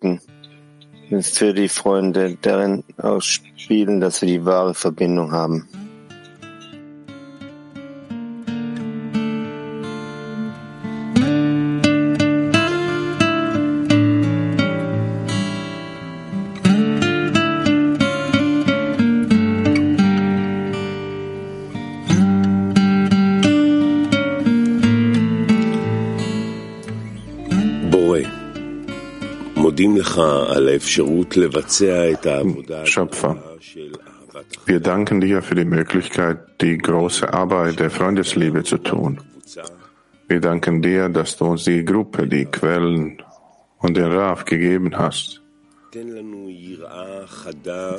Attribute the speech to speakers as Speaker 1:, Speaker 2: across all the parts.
Speaker 1: bitten für die Freunde, darin ausspielen, dass wir die wahre Verbindung haben.
Speaker 2: Schöpfer, wir danken dir für die Möglichkeit, die große Arbeit der Freundesliebe zu tun. Wir danken dir, dass du uns die Gruppe, die Quellen und den Raf gegeben hast.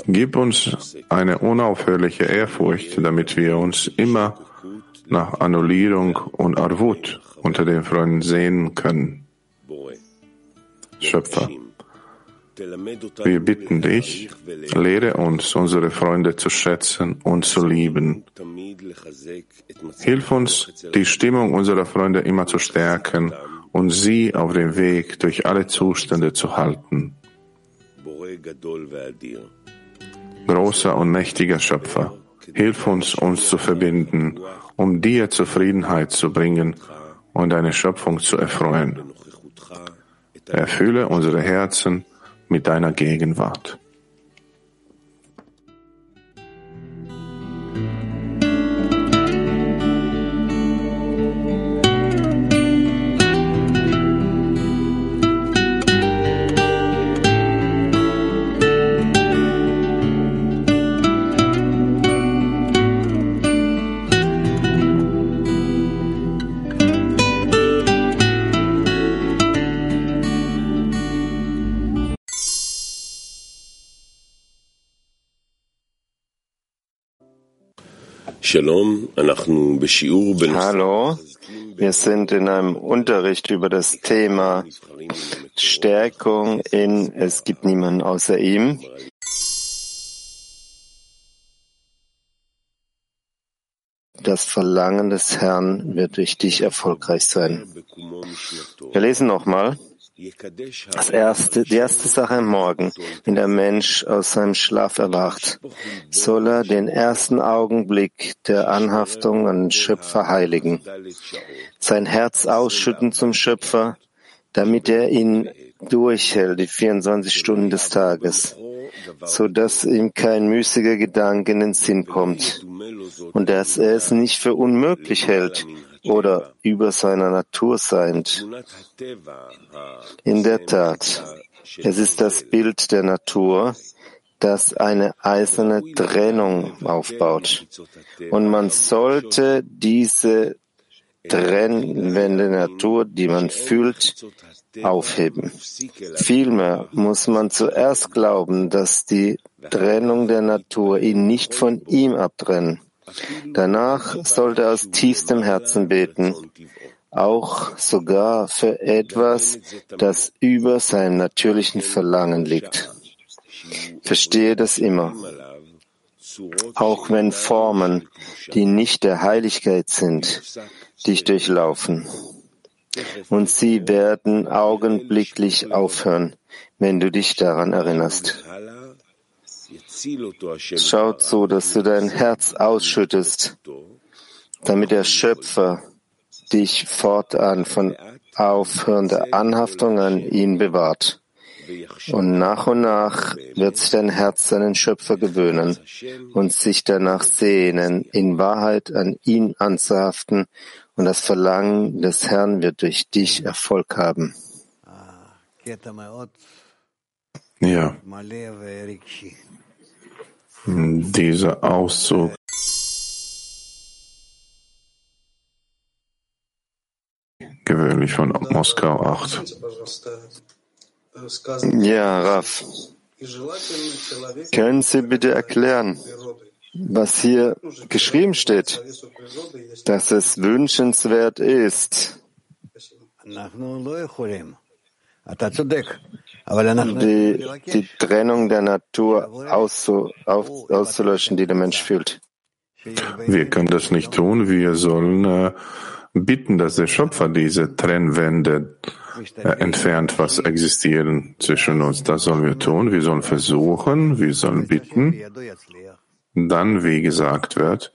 Speaker 2: Gib uns eine unaufhörliche Ehrfurcht, damit wir uns immer nach Annullierung und Arvut unter den Freunden sehen können. Schöpfer, wir bitten dich, lehre uns, unsere Freunde zu schätzen und zu lieben. Hilf uns, die Stimmung unserer Freunde immer zu stärken und sie auf dem Weg durch alle Zustände zu halten. Großer und mächtiger Schöpfer, hilf uns, uns zu verbinden, um dir Zufriedenheit zu bringen und deine Schöpfung zu erfreuen. Erfülle unsere Herzen mit deiner Gegenwart.
Speaker 1: Hallo, wir sind in einem Unterricht über das Thema Stärkung in Es gibt niemanden außer ihm. Das Verlangen des Herrn wird durch dich erfolgreich sein. Wir lesen nochmal. Das erste, die erste Sache am Morgen, wenn der Mensch aus seinem Schlaf erwacht, soll er den ersten Augenblick der Anhaftung an den Schöpfer heiligen, sein Herz ausschütten zum Schöpfer, damit er ihn durchhält, die 24 Stunden des Tages, so dass ihm kein müßiger Gedanke in den Sinn kommt und dass er es nicht für unmöglich hält, oder über seiner Natur seiend. In der Tat, es ist das Bild der Natur, das eine eiserne Trennung aufbaut. Und man sollte diese trennwende Natur, die man fühlt, aufheben. Vielmehr muss man zuerst glauben, dass die Trennung der Natur ihn nicht von ihm abtrennen. Danach sollte er aus tiefstem Herzen beten, auch sogar für etwas, das über seinem natürlichen Verlangen liegt. Verstehe das immer. Auch wenn Formen, die nicht der Heiligkeit sind, dich durchlaufen. Und sie werden augenblicklich aufhören, wenn du dich daran erinnerst. Schaut so, dass du dein Herz ausschüttest, damit der Schöpfer dich fortan von aufhörender Anhaftung an ihn bewahrt. Und nach und nach wird sich dein Herz seinen Schöpfer gewöhnen und sich danach sehnen, in Wahrheit an ihn anzuhaften, und das Verlangen des Herrn wird durch dich Erfolg haben.
Speaker 2: Ja. Dieser Auszug gewöhnlich von Moskau 8.
Speaker 1: Ja, Raf. Können Sie bitte erklären, was hier geschrieben steht, dass es wünschenswert ist? Die, die Trennung der Natur auszu, auf, auszulöschen, die der Mensch fühlt.
Speaker 2: Wir können das nicht tun. Wir sollen äh, bitten, dass der Schöpfer diese Trennwände äh, entfernt, was existieren zwischen uns. Das sollen wir tun. Wir sollen versuchen, wir sollen bitten. Dann, wie gesagt wird,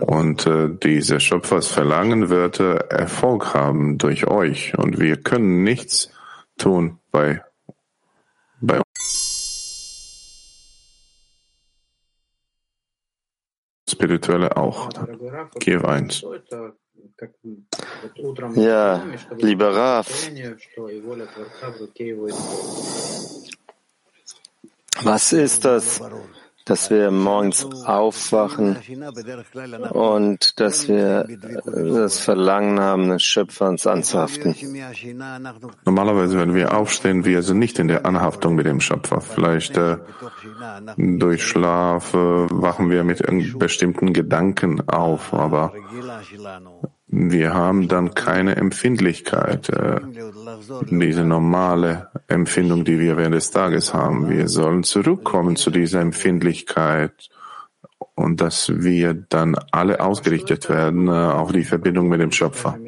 Speaker 2: und äh, dieser Schöpfers Verlangen wird äh, Erfolg haben durch euch. Und wir können nichts tun bei, bei Spirituelle auch. Kiew 1.
Speaker 1: Ja, lieber Raf, was ist das, dass wir morgens aufwachen und dass wir das Verlangen haben, den Schöpfer uns anzuhaften.
Speaker 2: Normalerweise, wenn wir aufstehen, wir sind nicht in der Anhaftung mit dem Schöpfer. Vielleicht äh, durch Schlaf äh, wachen wir mit bestimmten Gedanken auf, aber wir haben dann keine Empfindlichkeit, äh, diese normale Empfindung, die wir während des Tages haben. Wir sollen zurückkommen zu dieser Empfindlichkeit und dass wir dann alle ausgerichtet werden äh, auf die Verbindung mit dem Schöpfer.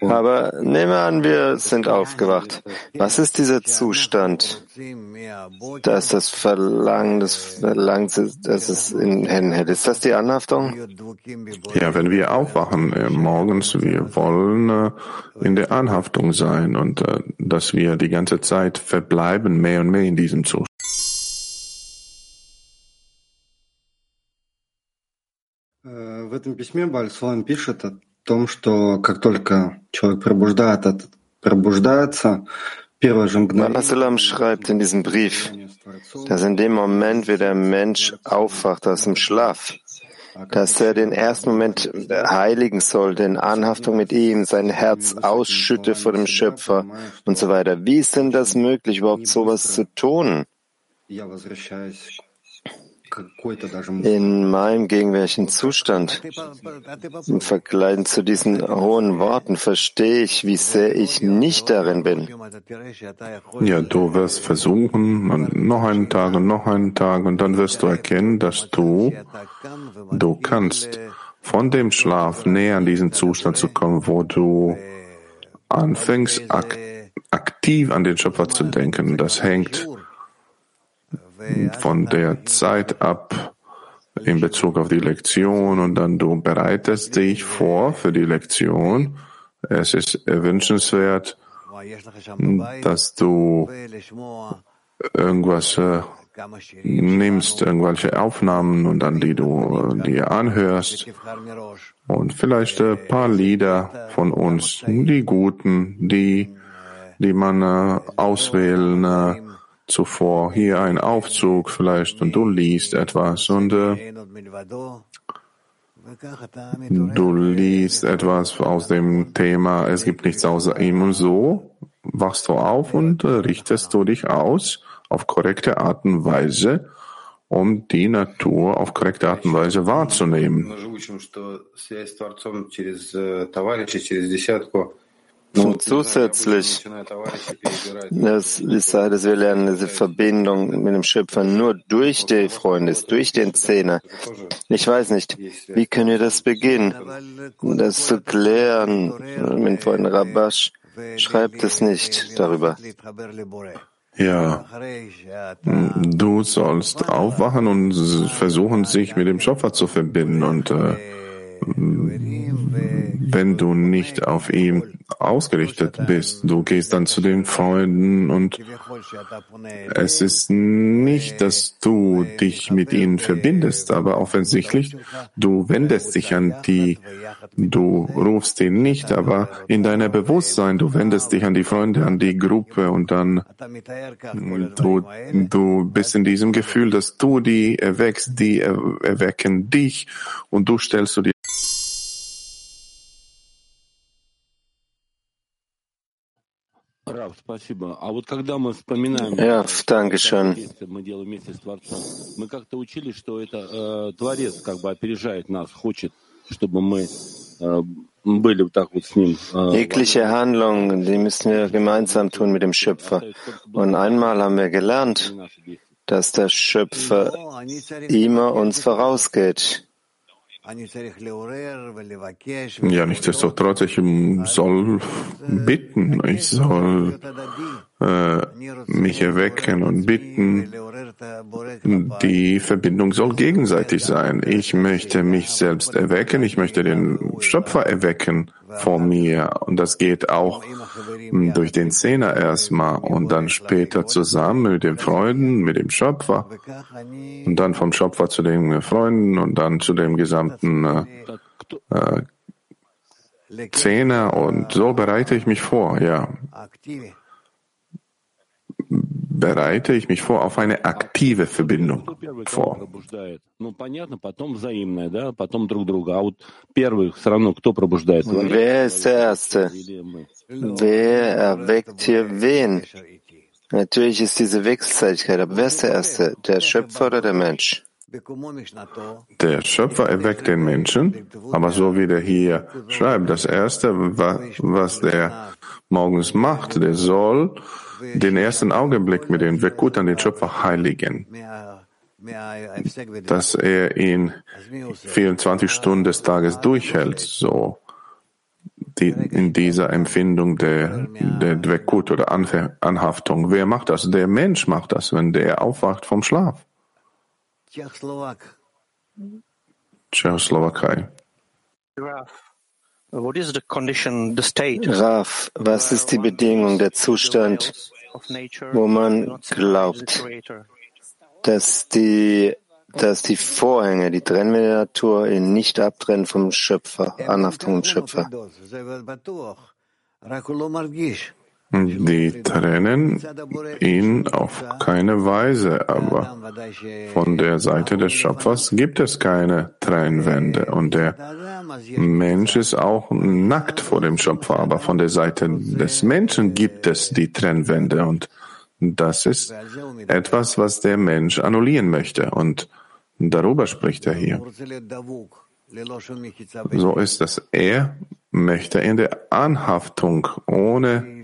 Speaker 1: Aber nehmen wir an, wir sind aufgewacht. Was ist dieser Zustand? dass das Verlangen, das Verlangen, dass es in Händen hält. Ist das die Anhaftung?
Speaker 2: Ja, wenn wir aufwachen äh, morgens, wir wollen äh, in der Anhaftung sein und äh, dass wir die ganze Zeit verbleiben, mehr und mehr in diesem Zustand.
Speaker 3: В этом письме Бальсуан пишет о том, что как только человек пробуждается, пробуждается,
Speaker 1: Balasalam schreibt in diesem Brief, dass in dem Moment, wie der Mensch aufwacht aus dem Schlaf, dass er den ersten Moment heiligen soll, den Anhaftung mit ihm, sein Herz ausschütte vor dem Schöpfer und so weiter. Wie ist denn das möglich, überhaupt sowas zu tun? In meinem gegenwärtigen Zustand, im Vergleich zu diesen hohen Worten, verstehe ich, wie sehr ich nicht darin bin.
Speaker 2: Ja, du wirst versuchen, noch einen Tag und noch einen Tag, und dann wirst du erkennen, dass du, du kannst von dem Schlaf näher an diesen Zustand zu kommen, wo du anfängst, ak aktiv an den Schöpfer zu denken. Das hängt von der Zeit ab in Bezug auf die Lektion und dann du bereitest dich vor für die Lektion. Es ist wünschenswert, dass du irgendwas äh, nimmst, irgendwelche Aufnahmen und dann die du äh, dir anhörst und vielleicht ein paar Lieder von uns, die guten, die, die man äh, auswählen äh, zuvor hier ein Aufzug vielleicht und du liest etwas und äh, du liest etwas aus dem Thema, es gibt nichts außer ihm und so wachst du auf und äh, richtest du dich aus auf korrekte Art und Weise, um die Natur auf korrekte Art und Weise wahrzunehmen.
Speaker 1: Und zusätzlich, das ist, dass wir lernen, diese Verbindung mit dem Schöpfer nur durch die Freunde, durch den Zehner. Ich weiß nicht, wie können wir das beginnen, das zu klären? Mein Freund Rabash schreibt es nicht darüber.
Speaker 2: Ja, du sollst aufwachen und versuchen, sich mit dem Schöpfer zu verbinden und äh, wenn du nicht auf ihm ausgerichtet bist, du gehst dann zu den Freunden und es ist nicht, dass du dich mit ihnen verbindest, aber offensichtlich, du wendest dich an die, du rufst ihn nicht, aber in deiner Bewusstsein, du wendest dich an die Freunde, an die Gruppe und dann du, du bist in diesem Gefühl, dass du die erweckst, die erwecken dich und du stellst du dir
Speaker 1: Ja, danke schön. Jegliche Handlung, die müssen wir gemeinsam tun mit dem Schöpfer. Und einmal haben wir gelernt, dass der Schöpfer immer uns vorausgeht.
Speaker 2: Ja, nichtsdestotrotz, ich soll bitten, ich soll mich erwecken und bitten. Die Verbindung soll gegenseitig sein. Ich möchte mich selbst erwecken, ich möchte den Schöpfer erwecken vor mir. Und das geht auch durch den Zehner erstmal und dann später zusammen mit den Freunden, mit dem Schöpfer und dann vom Schöpfer zu den Freunden und dann zu dem gesamten äh, äh, Zehner und so bereite ich mich vor, ja. Bereite ich mich vor auf eine aktive Verbindung vor.
Speaker 1: Wer ist der Erste? Wer erweckt hier wen? Natürlich ist diese Wechselseitigkeit, aber wer ist der Erste? Der Schöpfer oder der Mensch?
Speaker 2: Der Schöpfer erweckt den Menschen, aber so wie der hier schreibt, das Erste, was der morgens macht, der soll den ersten Augenblick mit dem Wekut an den Schöpfer heiligen, dass er ihn 24 Stunden des Tages durchhält, so die, in dieser Empfindung der, der Dwekut oder Anhaftung. Wer macht das? Der Mensch macht das, wenn der aufwacht vom Schlaf. Tschechoslowakei.
Speaker 1: Raf, was ist die Bedingung, der Zustand, wo man glaubt, dass die, dass die Vorhänge, die Trennwände der Natur ihn nicht abtrennen vom Schöpfer, Anhaftung im Schöpfer?
Speaker 2: Die trennen ihn auf keine Weise, aber von der Seite des Schöpfers gibt es keine Trennwände und der Mensch ist auch nackt vor dem Schöpfer, aber von der Seite des Menschen gibt es die Trennwände und das ist etwas, was der Mensch annullieren möchte und darüber spricht er hier. So ist es. Er möchte in der Anhaftung ohne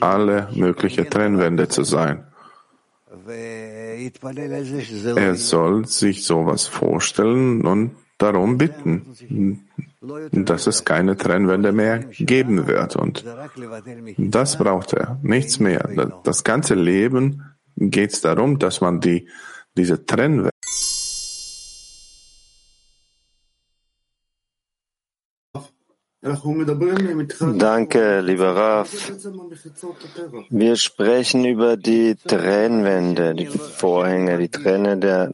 Speaker 2: alle mögliche Trennwände zu sein. Er soll sich sowas vorstellen und darum bitten, dass es keine Trennwände mehr geben wird. Und das braucht er, nichts mehr. Das ganze Leben geht es darum, dass man die, diese Trennwände
Speaker 1: Danke, lieber Raf. Wir sprechen über die Trennwände, die Vorhänge, die Trenne der,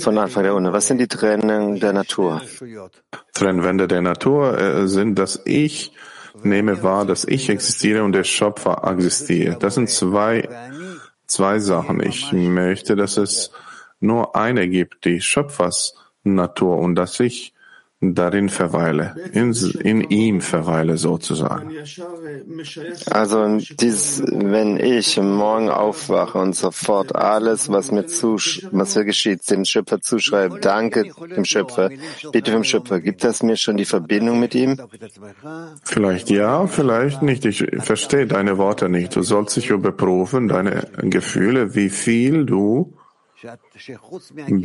Speaker 1: von Anfang der Unne. Was sind die Trennen der Natur?
Speaker 2: Trennwände der Natur äh, sind, dass ich nehme wahr, dass ich existiere und der Schöpfer existiert. Das sind zwei, zwei Sachen. Ich möchte, dass es nur eine gibt, die Schöpfers Natur und dass ich darin verweile, in, in ihm verweile sozusagen.
Speaker 1: Also dies, wenn ich morgen aufwache und sofort alles, was mir, zusch was mir geschieht, dem Schöpfer zuschreibe, danke dem Schöpfer, bitte dem Schöpfer, gibt das mir schon die Verbindung mit ihm?
Speaker 2: Vielleicht ja, vielleicht nicht. Ich verstehe deine Worte nicht. Du sollst dich überprüfen, deine Gefühle, wie viel du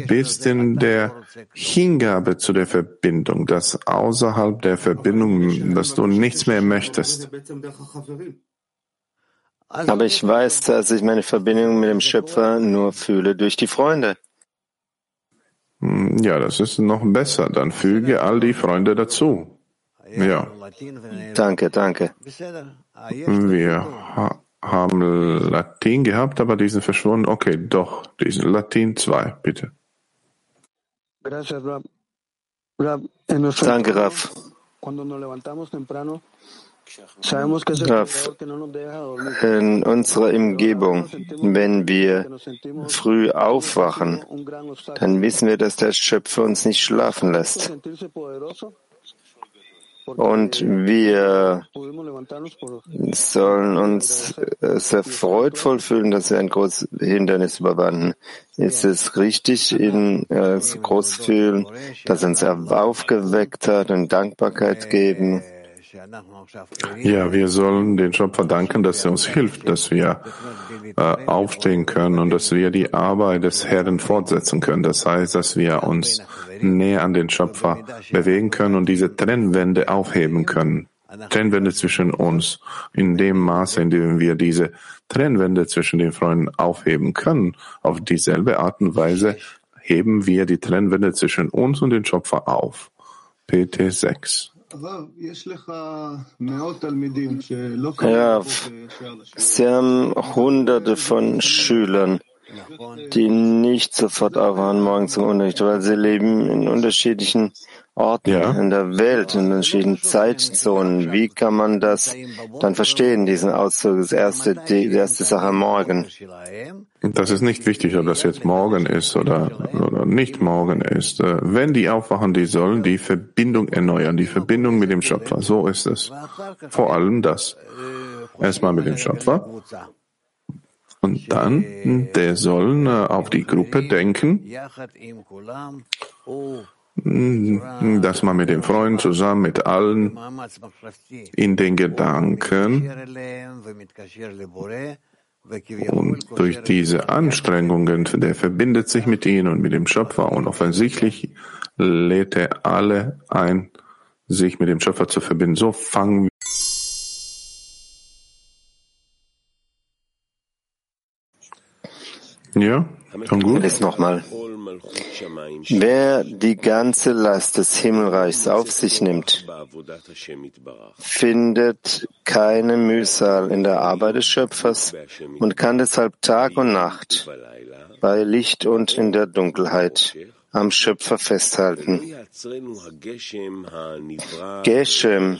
Speaker 2: bist in der Hingabe zu der Verbindung, dass außerhalb der Verbindung, dass du nichts mehr möchtest.
Speaker 1: Aber ich weiß, dass ich meine Verbindung mit dem Schöpfer nur fühle durch die Freunde.
Speaker 2: Ja, das ist noch besser. Dann füge all die Freunde dazu. Ja.
Speaker 1: Danke, danke.
Speaker 2: Wir haben Latin gehabt, aber die sind verschwunden. Okay, doch, diesen Latin 2, bitte.
Speaker 1: Danke, Raf. Raf, in unserer Umgebung, wenn wir früh aufwachen, dann wissen wir, dass der Schöpfer uns nicht schlafen lässt. Und wir sollen uns sehr freudvoll fühlen, dass wir ein großes Hindernis überwanden. Ist es richtig, ihn äh, so groß fühlen, dass er uns aufgeweckt hat und Dankbarkeit geben
Speaker 2: Ja, wir sollen den Schöpfer danken, dass er uns hilft, dass wir äh, aufstehen können und dass wir die Arbeit des Herrn fortsetzen können. Das heißt, dass wir uns näher an den Schöpfer bewegen können und diese Trennwände aufheben können. Trennwände zwischen uns. In dem Maße, in dem wir diese Trennwände zwischen den Freunden aufheben können, auf dieselbe Art und Weise heben wir die Trennwände zwischen uns und den Schöpfer auf. PT 6.
Speaker 1: Ja, Sie haben hunderte von Schülern, die nicht sofort aufhören morgen zum Unterricht, weil sie leben in unterschiedlichen Orten ja. in der Welt, in verschiedenen Zeitzonen. Wie kann man das dann verstehen, diesen Auszug? Das erste, die erste Sache morgen.
Speaker 2: Das ist nicht wichtig, ob das jetzt morgen ist oder, oder nicht morgen ist. Äh, wenn die aufwachen, die sollen die Verbindung erneuern, die Verbindung mit dem Schöpfer. So ist es. Vor allem das. Erstmal mit dem Schöpfer. Und dann, der sollen äh, auf die Gruppe denken hm, dass man mit den Freunden zusammen, mit allen in den Gedanken und durch diese Anstrengungen, der verbindet sich mit ihnen und mit dem Schöpfer und offensichtlich lädt er alle ein, sich mit dem Schöpfer zu verbinden. So fangen wir Ja, schon gut.
Speaker 1: Lies nochmal. Wer die ganze Last des Himmelreichs auf sich nimmt, findet keine Mühsal in der Arbeit des Schöpfers und kann deshalb Tag und Nacht bei Licht und in der Dunkelheit am Schöpfer festhalten. Geshem,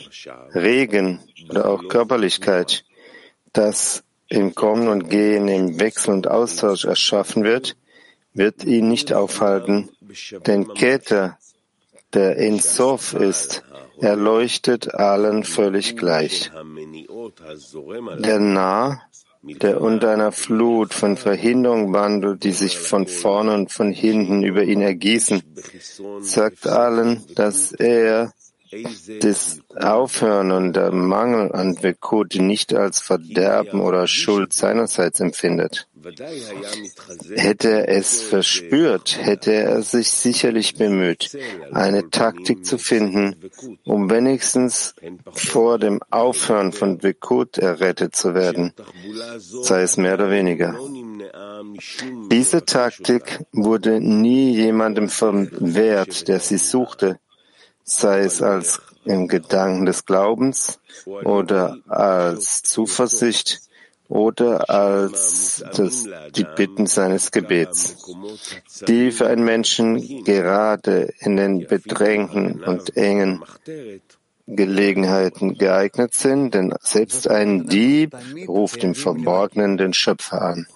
Speaker 1: Regen oder auch Körperlichkeit, das im Kommen und Gehen, im Wechsel und Austausch erschaffen wird, wird ihn nicht aufhalten, denn Keter, der in Sof ist, erleuchtet allen völlig gleich. Der Nah, der unter einer Flut von Verhinderung wandelt, die sich von vorne und von hinten über ihn ergießen, sagt allen, dass er das Aufhören und der Mangel an Wekut nicht als Verderben oder Schuld seinerseits empfindet. Hätte er es verspürt, hätte er sich sicherlich bemüht, eine Taktik zu finden, um wenigstens vor dem Aufhören von Wekut errettet zu werden, sei es mehr oder weniger. Diese Taktik wurde nie jemandem verwehrt, der sie suchte, sei es als im Gedanken des Glaubens oder als Zuversicht oder als das, die Bitten seines Gebets, die für einen Menschen gerade in den bedrängten und engen Gelegenheiten geeignet sind, denn selbst ein Dieb ruft im Verborgenen den Schöpfer an.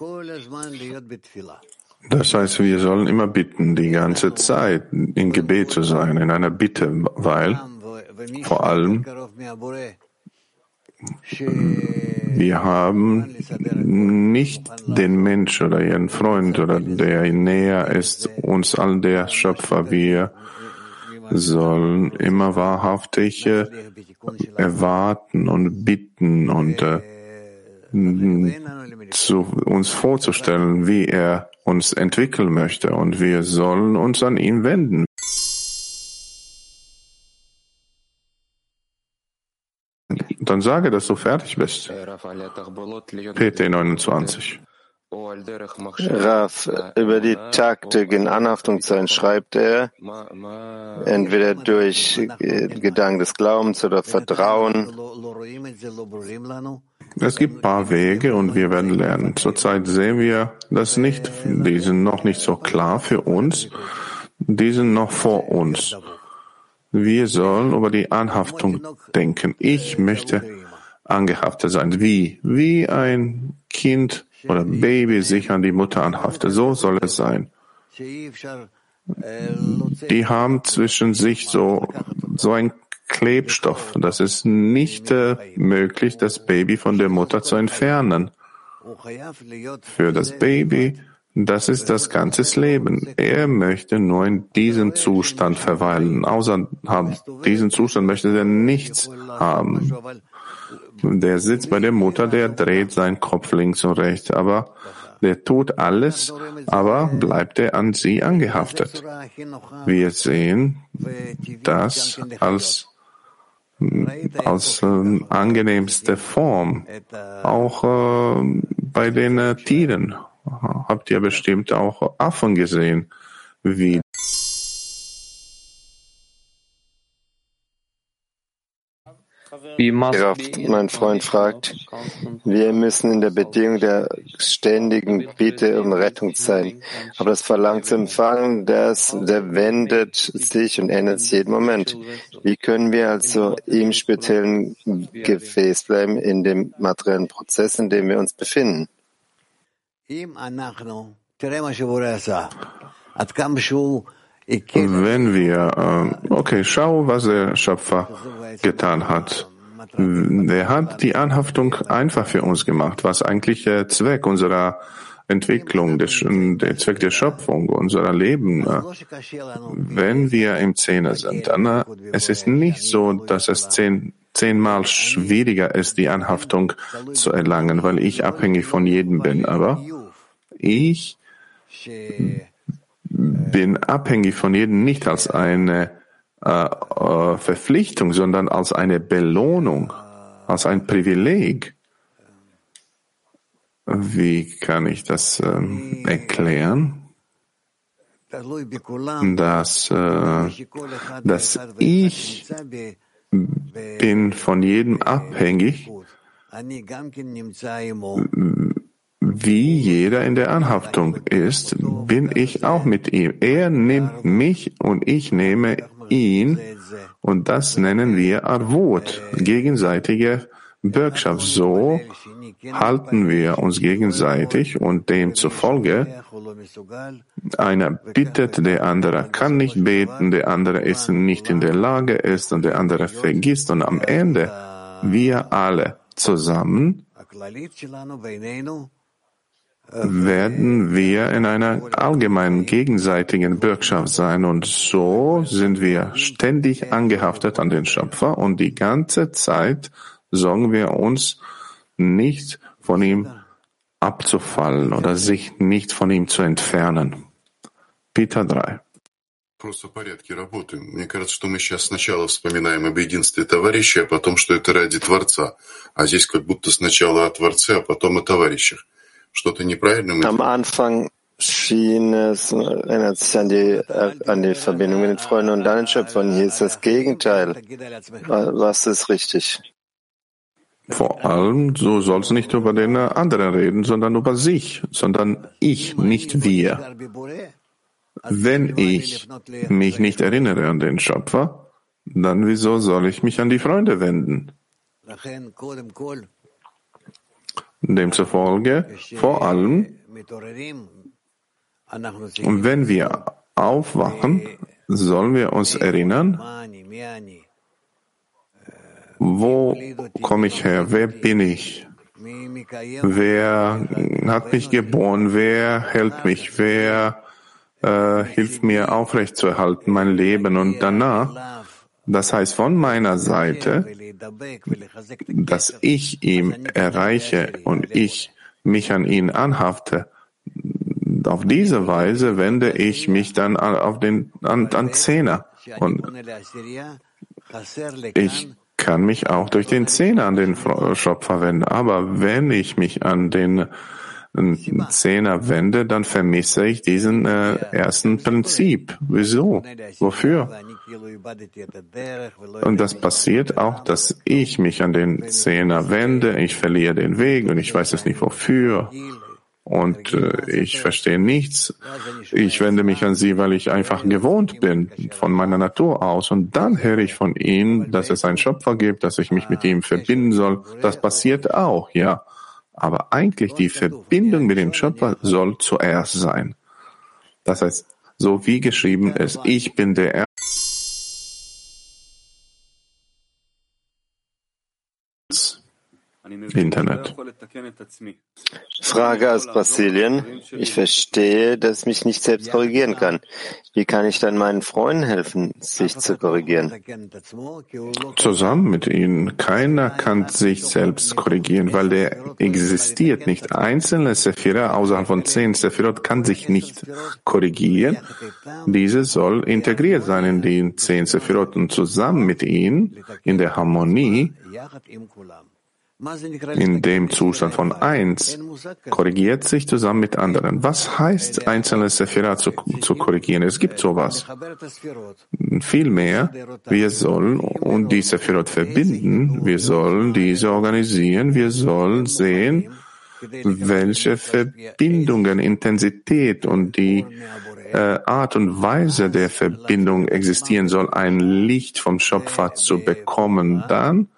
Speaker 2: Das heißt, wir sollen immer bitten, die ganze Zeit in Gebet zu sein, in einer Bitte, weil vor allem wir haben nicht den Mensch oder ihren Freund oder der näher ist uns all der Schöpfer. Wir sollen immer wahrhaftig äh, erwarten und bitten und äh, zu uns vorzustellen, wie er uns entwickeln möchte und wir sollen uns an ihn wenden. Dann sage, dass du fertig bist. PT 29.
Speaker 1: Raf, über die Taktik in Anhaftung sein, schreibt er, entweder durch Gedanken des Glaubens oder Vertrauen.
Speaker 2: Es gibt ein paar Wege und wir werden lernen. Zurzeit sehen wir das nicht. Die sind noch nicht so klar für uns. Die sind noch vor uns. Wir sollen über die Anhaftung denken. Ich möchte angehaftet sein. Wie? Wie ein Kind oder Baby sich an die Mutter anhaftet. So soll es sein. Die haben zwischen sich so, so ein Klebstoff. Das ist nicht äh, möglich, das Baby von der Mutter zu entfernen. Für das Baby Das ist das ganze Leben. Er möchte nur in diesem Zustand verweilen. Außerhalb diesen Zustand möchte er nichts haben. Der sitzt bei der Mutter, der dreht seinen Kopf links und rechts, aber der tut alles, aber bleibt er an sie angehaftet. Wir sehen das als als äh, angenehmste Form, auch äh, bei den äh, Tieren. Habt ihr bestimmt auch Affen gesehen, wie
Speaker 1: Mein Freund fragt, wir müssen in der Bedingung der ständigen Bitte um Rettung sein. Aber das Verlangen zu empfangen, das, der wendet sich und ändert sich jeden Moment. Wie können wir also im speziellen Gefäß bleiben in dem materiellen Prozess, in dem wir uns befinden?
Speaker 2: Wenn wir, äh, okay, schau, was der Schöpfer getan hat. Der hat die Anhaftung einfach für uns gemacht, was eigentlich der Zweck unserer Entwicklung, der, der Zweck der Schöpfung, unserer Leben. Äh, wenn wir im Zehner sind, dann äh, es ist nicht so, dass es zehn, zehnmal schwieriger ist, die Anhaftung zu erlangen, weil ich abhängig von jedem bin. Aber ich bin abhängig von jedem nicht als eine äh, äh, Verpflichtung, sondern als eine Belohnung, als ein Privileg. Wie kann ich das ähm, erklären? Dass, äh, dass ich bin von jedem abhängig, wie jeder in der Anhaftung ist, bin ich auch mit ihm. Er nimmt mich und ich nehme ihn. Und das nennen wir Arvut, gegenseitige Bürgschaft. So halten wir uns gegenseitig und demzufolge einer bittet, der andere kann nicht beten, der andere ist nicht in der Lage ist und der andere vergisst. Und am Ende wir alle zusammen werden wir in einer allgemeinen gegenseitigen Bürgschaft sein und so sind wir ständig angehaftet an den Schöpfer und die ganze Zeit sorgen wir uns nicht von ihm abzufallen oder sich nicht von ihm zu entfernen. Peter 3.
Speaker 4: Просто порядки работы. Мне кажется, что мы сейчас сначала вспоминаем об единстве товарища, а потом, что это ради Творца. А здесь как будто сначала о Творце, а потом о товарищах.
Speaker 1: Am Anfang schien es, erinnert sich an die, an die Verbindung mit den Freunden und dann den Schöpfern. Hier ist das Gegenteil. Was ist richtig?
Speaker 2: Vor allem, so soll es nicht über den anderen reden, sondern über sich, sondern ich, nicht wir. Wenn ich mich nicht erinnere an den Schöpfer, dann wieso soll ich mich an die Freunde wenden? Demzufolge vor allem, wenn wir aufwachen, sollen wir uns erinnern, wo komme ich her? Wer bin ich? Wer hat mich geboren? Wer hält mich? Wer äh, hilft mir aufrechtzuerhalten, mein Leben? Und danach, das heißt von meiner Seite, dass ich ihm erreiche und ich mich an ihn anhafte, auf diese Weise wende ich mich dann auf den, an, an Zehner. Und ich kann mich auch durch den Zehner an den Shop verwenden. Aber wenn ich mich an den Zehner wende, dann vermisse ich diesen äh, ersten Prinzip. Wieso? Wofür? Und das passiert auch, dass ich mich an den Zehner wende, ich verliere den Weg und ich weiß es nicht wofür. Und äh, ich verstehe nichts. Ich wende mich an sie, weil ich einfach gewohnt bin von meiner Natur aus. Und dann höre ich von ihnen, dass es einen Schöpfer gibt, dass ich mich mit ihm verbinden soll. Das passiert auch, ja. Aber eigentlich die Verbindung mit dem Schöpfer soll zuerst sein. Das heißt, so wie geschrieben ist, ich bin der Internet.
Speaker 1: Frage aus Brasilien. Ich verstehe, dass ich mich nicht selbst korrigieren kann. Wie kann ich dann meinen Freunden helfen, sich zu korrigieren?
Speaker 2: Zusammen mit ihnen. Keiner kann sich selbst korrigieren, weil der existiert nicht. Einzelne Sephira außerhalb von zehn Sephirot kann sich nicht korrigieren. Diese soll integriert sein in die zehn Sephirot und zusammen mit ihnen in der Harmonie in dem Zustand von eins korrigiert sich zusammen mit anderen. Was heißt, einzelne Sephira zu, zu korrigieren? Es gibt sowas. Vielmehr, wir sollen und die Sephirot. Verbinden, wir sollen diese organisieren, wir sollen sehen, welche Verbindungen, Intensität und die äh, Art und Weise der Verbindung existieren soll, ein Licht vom Schöpfer zu bekommen, dann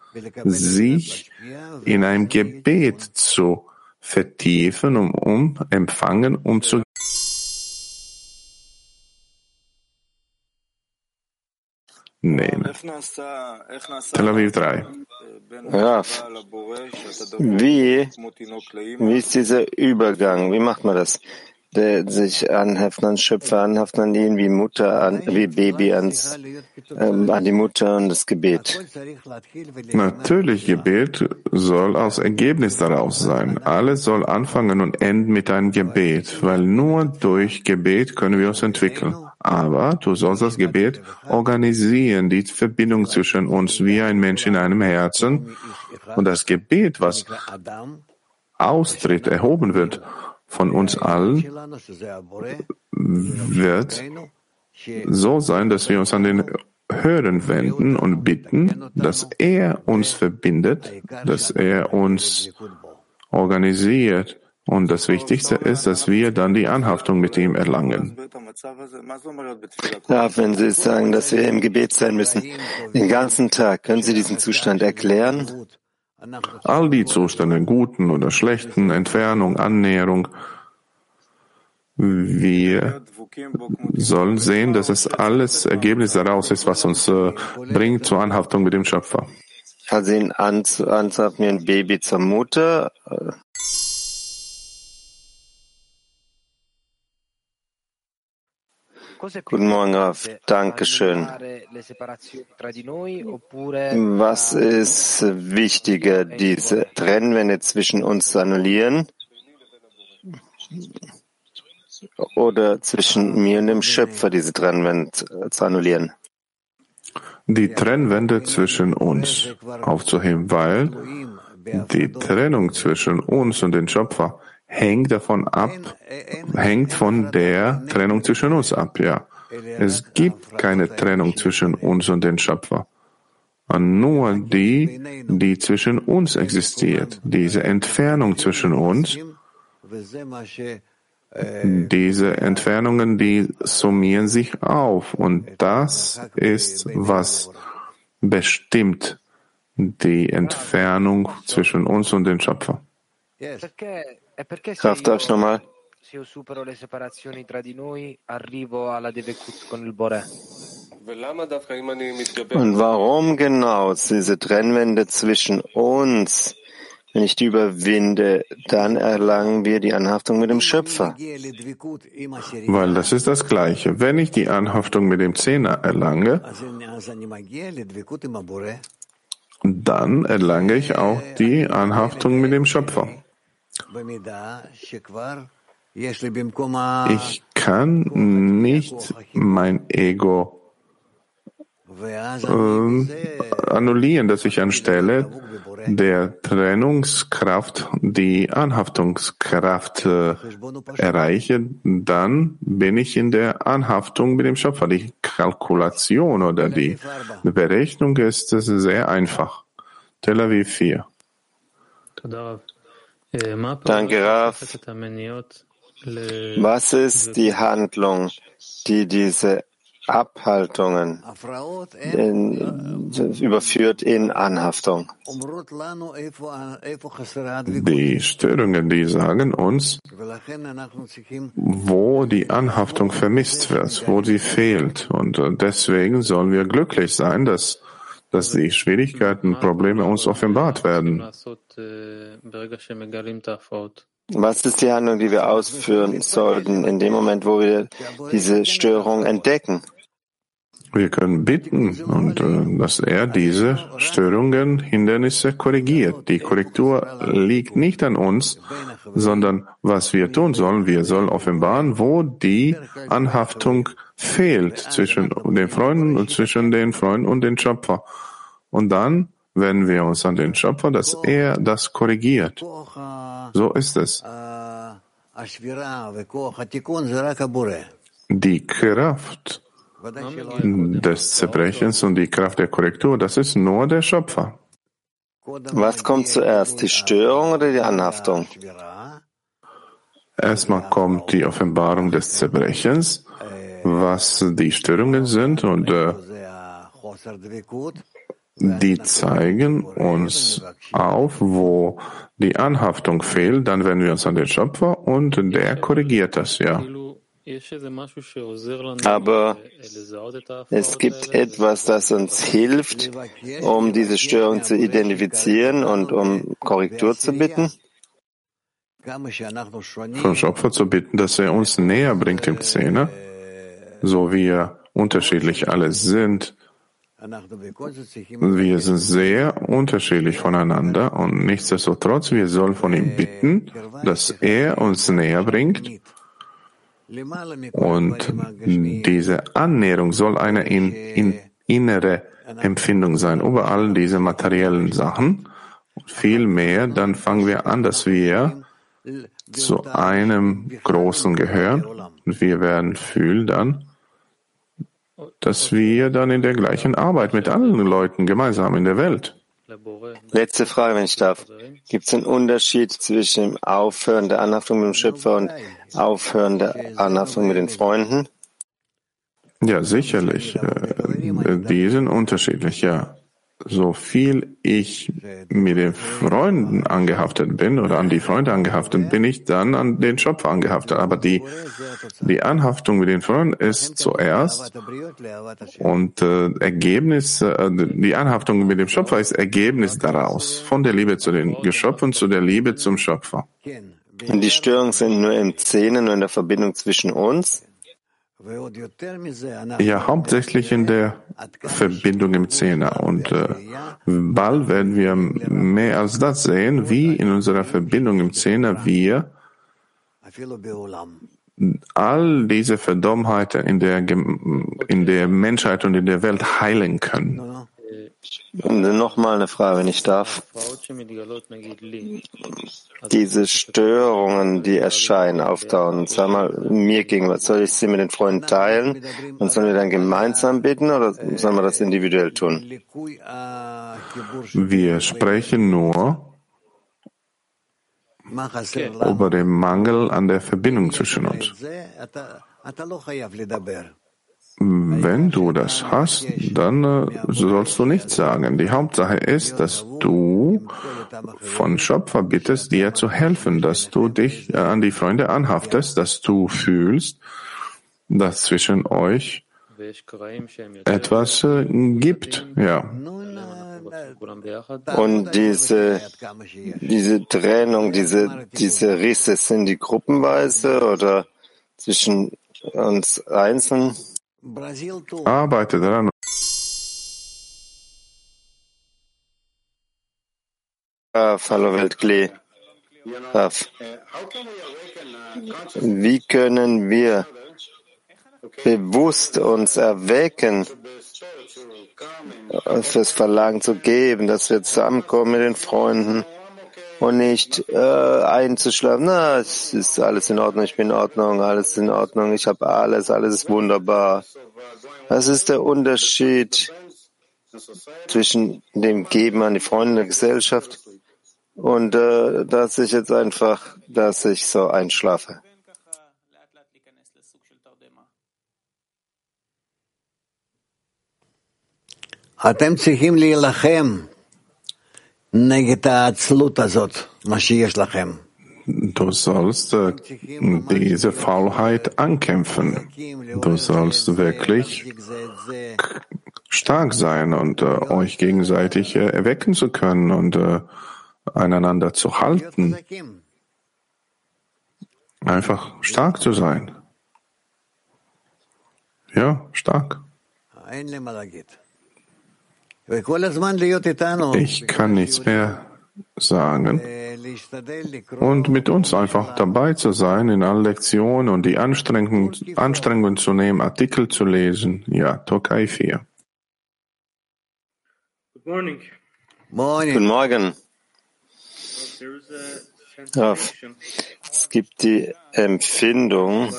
Speaker 2: sich in einem Gebet zu vertiefen, um, um empfangen, um zu nehmen. Tel Aviv 3.
Speaker 1: Raf, wie, wie ist dieser Übergang? Wie macht man das? Der sich anheften an Schöpfer, anheften an ihn wie Mutter, an, wie Baby ans, ähm, an die Mutter und das Gebet.
Speaker 2: Natürlich, Gebet soll aus Ergebnis daraus sein. Alles soll anfangen und enden mit einem Gebet, weil nur durch Gebet können wir uns entwickeln. Aber du sollst das Gebet organisieren, die Verbindung zwischen uns wie ein Mensch in einem Herzen und das Gebet, was austritt, erhoben wird, von uns allen wird so sein, dass wir uns an den Hören wenden und bitten, dass er uns verbindet, dass er uns organisiert. Und das Wichtigste ist, dass wir dann die Anhaftung mit ihm erlangen.
Speaker 1: Ja, wenn Sie sagen, dass wir im Gebet sein müssen, den ganzen Tag, können Sie diesen Zustand erklären?
Speaker 2: All die Zustände, guten oder schlechten, Entfernung, Annäherung, wir sollen sehen, dass es alles Ergebnis daraus ist, was uns äh, bringt zur Anhaftung mit dem Schöpfer.
Speaker 1: Ihn anzuhaften wie ein Baby zur Mutter? Guten Morgen, Raf. Dankeschön. Was ist wichtiger, diese Trennwände zwischen uns zu annullieren oder zwischen mir und dem Schöpfer, diese Trennwände zu annullieren?
Speaker 2: Die Trennwände zwischen uns aufzuheben, weil die Trennung zwischen uns und dem Schöpfer hängt davon ab, hängt von der Trennung zwischen uns ab, ja. Es gibt keine Trennung zwischen uns und dem Schöpfer. Nur die, die zwischen uns existiert. Diese Entfernung zwischen uns, diese Entfernungen, die summieren sich auf. Und das ist, was bestimmt die Entfernung zwischen uns und dem Schöpfer.
Speaker 1: Kraft, darf ich nochmal? Und warum genau diese Trennwände zwischen uns? Wenn ich die überwinde, dann erlangen wir die Anhaftung mit dem Schöpfer.
Speaker 2: Weil das ist das Gleiche. Wenn ich die Anhaftung mit dem Zehner erlange, dann erlange ich auch die Anhaftung mit dem Schöpfer. Ich kann nicht mein Ego äh, annullieren, dass ich anstelle der Trennungskraft die Anhaftungskraft äh, erreiche, dann bin ich in der Anhaftung mit dem Schöpfer. Die Kalkulation oder die Berechnung ist sehr einfach. Tel Aviv 4.
Speaker 1: Danke, Raf. Was ist die Handlung, die diese Abhaltungen in, überführt in Anhaftung.
Speaker 2: Die Störungen, die sagen uns, wo die Anhaftung vermisst wird, wo sie fehlt. Und deswegen sollen wir glücklich sein, dass dass die Schwierigkeiten, Probleme uns offenbart werden.
Speaker 1: Was ist die Handlung, die wir ausführen sollten in dem Moment, wo wir diese Störung entdecken?
Speaker 2: Wir können bitten und äh, dass er diese Störungen, Hindernisse korrigiert. Die Korrektur liegt nicht an uns, sondern was wir tun sollen, wir sollen offenbaren, wo die Anhaftung fehlt zwischen den Freunden und zwischen den Freunden und den Schöpfer. Und dann wenden wir uns an den Schöpfer, dass er das korrigiert. So ist es. Die Kraft des Zerbrechens und die Kraft der Korrektur, das ist nur der Schöpfer.
Speaker 1: Was kommt zuerst, die Störung oder die Anhaftung?
Speaker 2: Erstmal kommt die Offenbarung des Zerbrechens, was die Störungen sind und äh, die zeigen uns auf, wo die Anhaftung fehlt, dann wenden wir uns an den Schöpfer und der korrigiert das, ja.
Speaker 1: Aber es gibt etwas, das uns hilft, um diese Störung zu identifizieren und um Korrektur zu bitten?
Speaker 2: Vom Schöpfer zu bitten, dass er uns näher bringt im Zehner, so wie wir unterschiedlich alle sind. Wir sind sehr unterschiedlich voneinander und nichtsdestotrotz, wir sollen von ihm bitten, dass er uns näher bringt und diese Annäherung soll eine in, in innere Empfindung sein über all diese materiellen Sachen. Vielmehr, dann fangen wir an, dass wir zu einem Großen gehören und wir werden fühlen dann, dass wir dann in der gleichen Arbeit mit allen Leuten gemeinsam in der Welt
Speaker 1: Letzte Frage, wenn ich darf. Gibt es einen Unterschied zwischen dem Aufhören der Anhaftung mit dem Schöpfer und Aufhören der Anhaftung mit den Freunden?
Speaker 2: Ja, sicherlich. Äh, die sind unterschiedlich, ja so viel ich mit den Freunden angehaftet bin oder an die Freunde angehaftet, bin ich dann an den Schöpfer angehaftet. Aber die, die Anhaftung mit den Freunden ist zuerst und äh, Ergebnis, äh, die Anhaftung mit dem Schöpfer ist Ergebnis daraus, von der Liebe zu den Geschöpfen zu der Liebe zum Schöpfer.
Speaker 1: Und die Störungen sind nur im Zähnen, nur in der Verbindung zwischen uns?
Speaker 2: Ja, hauptsächlich in der Verbindung im Zehner. Und äh, bald werden wir mehr als das sehen, wie in unserer Verbindung im Zehner wir all diese Verdommheiten in der, in der Menschheit und in der Welt heilen können.
Speaker 1: Nochmal eine Frage, wenn ich darf. Diese Störungen, die erscheinen, auftauchen, sag mal, mir gegenüber, soll ich sie mit den Freunden teilen und sollen wir dann gemeinsam bitten oder sollen wir das individuell tun?
Speaker 2: Wir sprechen nur über den Mangel an der Verbindung zwischen uns. Wenn du das hast, dann äh, sollst du nichts sagen. Die Hauptsache ist, dass du von Schöpfer bittest, dir zu helfen, dass du dich äh, an die Freunde anhaftest, dass du fühlst, dass zwischen euch etwas äh, gibt. Ja.
Speaker 1: Und diese, diese Trennung, diese, diese Risse, sind die gruppenweise oder zwischen uns einzeln?
Speaker 2: Arbeite daran.
Speaker 1: Hallo Weltklee. Wie können wir bewusst uns erwecken, fürs Verlangen zu geben, dass wir zusammenkommen mit den Freunden und nicht äh, einzuschlafen. Na, es ist alles in Ordnung, ich bin in Ordnung, alles in Ordnung, ich habe alles, alles ist wunderbar. Was ist der Unterschied zwischen dem Geben an die Freunde der Gesellschaft und äh, dass ich jetzt einfach, dass ich so einschlafe?
Speaker 5: אתם צריכים להילחם
Speaker 2: Du sollst äh, diese Faulheit ankämpfen. Du sollst wirklich stark sein und äh, euch gegenseitig äh, erwecken zu können und äh, einander zu halten. Einfach stark zu sein. Ja, stark. Ich kann nichts mehr sagen und mit uns einfach dabei zu sein in allen Lektionen und die Anstrengungen, Anstrengungen zu nehmen, Artikel zu lesen. Ja, Tokai 4.
Speaker 1: Good morning. Guten Morgen. Es gibt die Empfindung,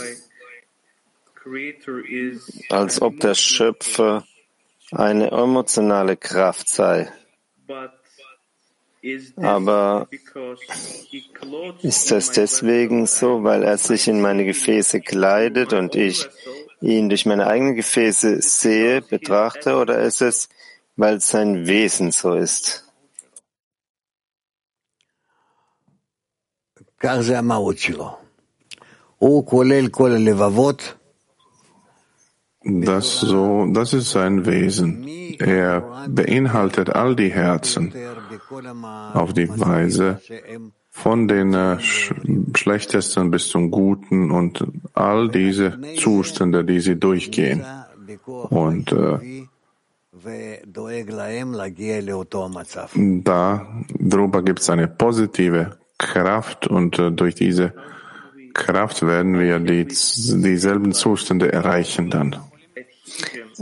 Speaker 1: als ob der Schöpfer eine emotionale Kraft sei. Aber ist das deswegen so, weil er sich in meine Gefäße kleidet und ich ihn durch meine eigenen Gefäße sehe, betrachte, oder ist es, weil sein Wesen so ist?
Speaker 2: Das so, das ist sein Wesen. Er beinhaltet all die Herzen auf die Weise von den äh, schlechtesten bis zum Guten und all diese Zustände, die sie durchgehen. Und äh, da drüber gibt es eine positive Kraft und äh, durch diese Kraft werden wir die, dieselben Zustände erreichen dann.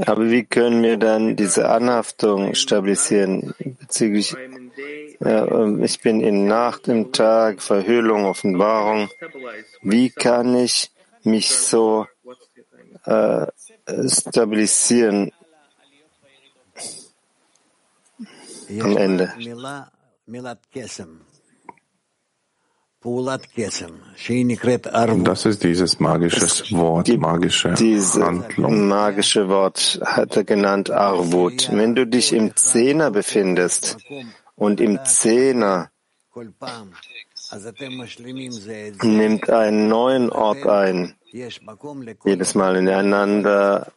Speaker 1: Aber wie können wir dann diese Anhaftung stabilisieren bezüglich äh, ich bin in Nacht, im Tag, Verhüllung, Offenbarung. Wie kann ich mich so äh, stabilisieren am Ende?
Speaker 2: Das ist dieses magische Wort, magische
Speaker 1: diese
Speaker 2: Handlung.
Speaker 1: magische Wort hat er genannt Arvut. Wenn du dich im Zehner befindest und im Zehner nimmt einen neuen Ort ein, jedes Mal ineinander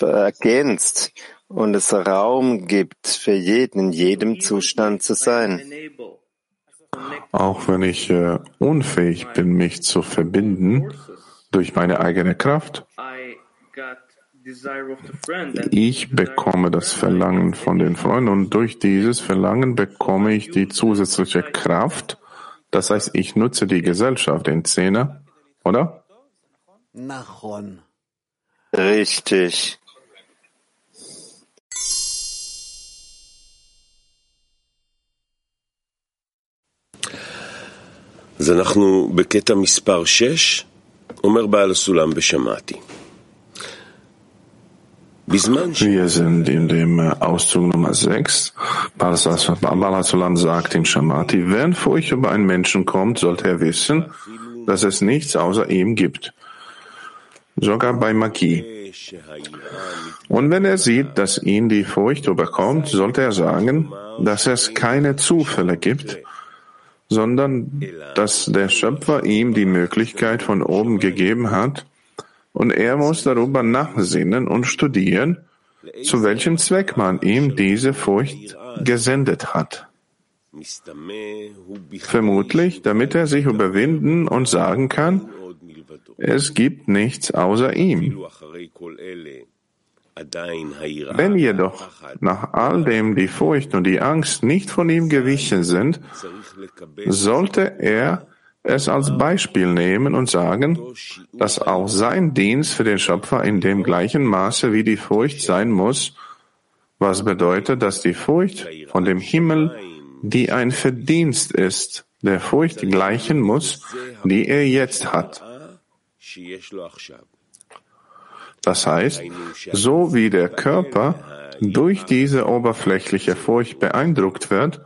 Speaker 1: ergänzt und es Raum gibt für jeden in jedem Zustand zu sein.
Speaker 2: Auch wenn ich äh, unfähig bin, mich zu verbinden durch meine eigene Kraft, ich bekomme das Verlangen von den Freunden und durch dieses Verlangen bekomme ich die zusätzliche Kraft. Das heißt, ich nutze die Gesellschaft, den Zehner, oder?
Speaker 1: Richtig.
Speaker 6: אז אנחנו בקטע מספר 6, אומר בעל הסולם ושמעתי.
Speaker 2: Wir sind in dem Auszug Nummer 6. Balasulam sagt in Shamati, wenn Furcht über einen Menschen kommt, sollte er wissen, dass es nichts außer ihm gibt. Sogar bei Magie. Und wenn er sieht, dass ihn die Furcht überkommt, sollte er sagen, dass es keine Zufälle gibt, sondern dass der Schöpfer ihm die Möglichkeit von oben gegeben hat, und er muss darüber nachsinnen und studieren, zu welchem Zweck man ihm diese Furcht gesendet hat. Vermutlich, damit er sich überwinden und sagen kann, es gibt nichts außer ihm. Wenn jedoch nach all dem die Furcht und die Angst nicht von ihm gewichen sind, sollte er es als Beispiel nehmen und sagen, dass auch sein Dienst für den Schöpfer in dem gleichen Maße wie die Furcht sein muss, was bedeutet, dass die Furcht von dem Himmel, die ein Verdienst ist, der Furcht gleichen muss, die er jetzt hat. Das heißt, so wie der Körper durch diese oberflächliche Furcht beeindruckt wird,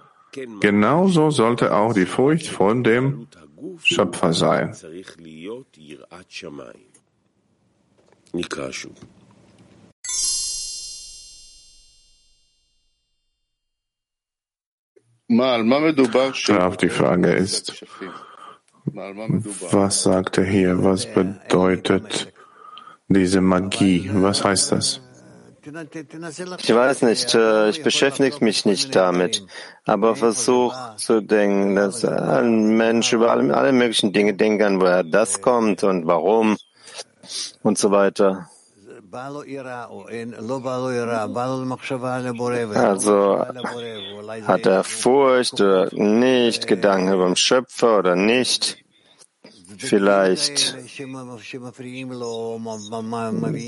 Speaker 2: genauso sollte auch die Furcht von dem Schöpfer sein. Auf die Frage ist, was sagt er hier? Was bedeutet diese Magie? Was heißt das?
Speaker 1: Ich weiß nicht, äh, ich beschäftige mich nicht damit, aber versuch zu denken, dass ein Mensch über alle, alle möglichen Dinge denken kann, woher das kommt und warum und so weiter. Also hat er Furcht oder nicht, Gedanken über den Schöpfer oder nicht? Vielleicht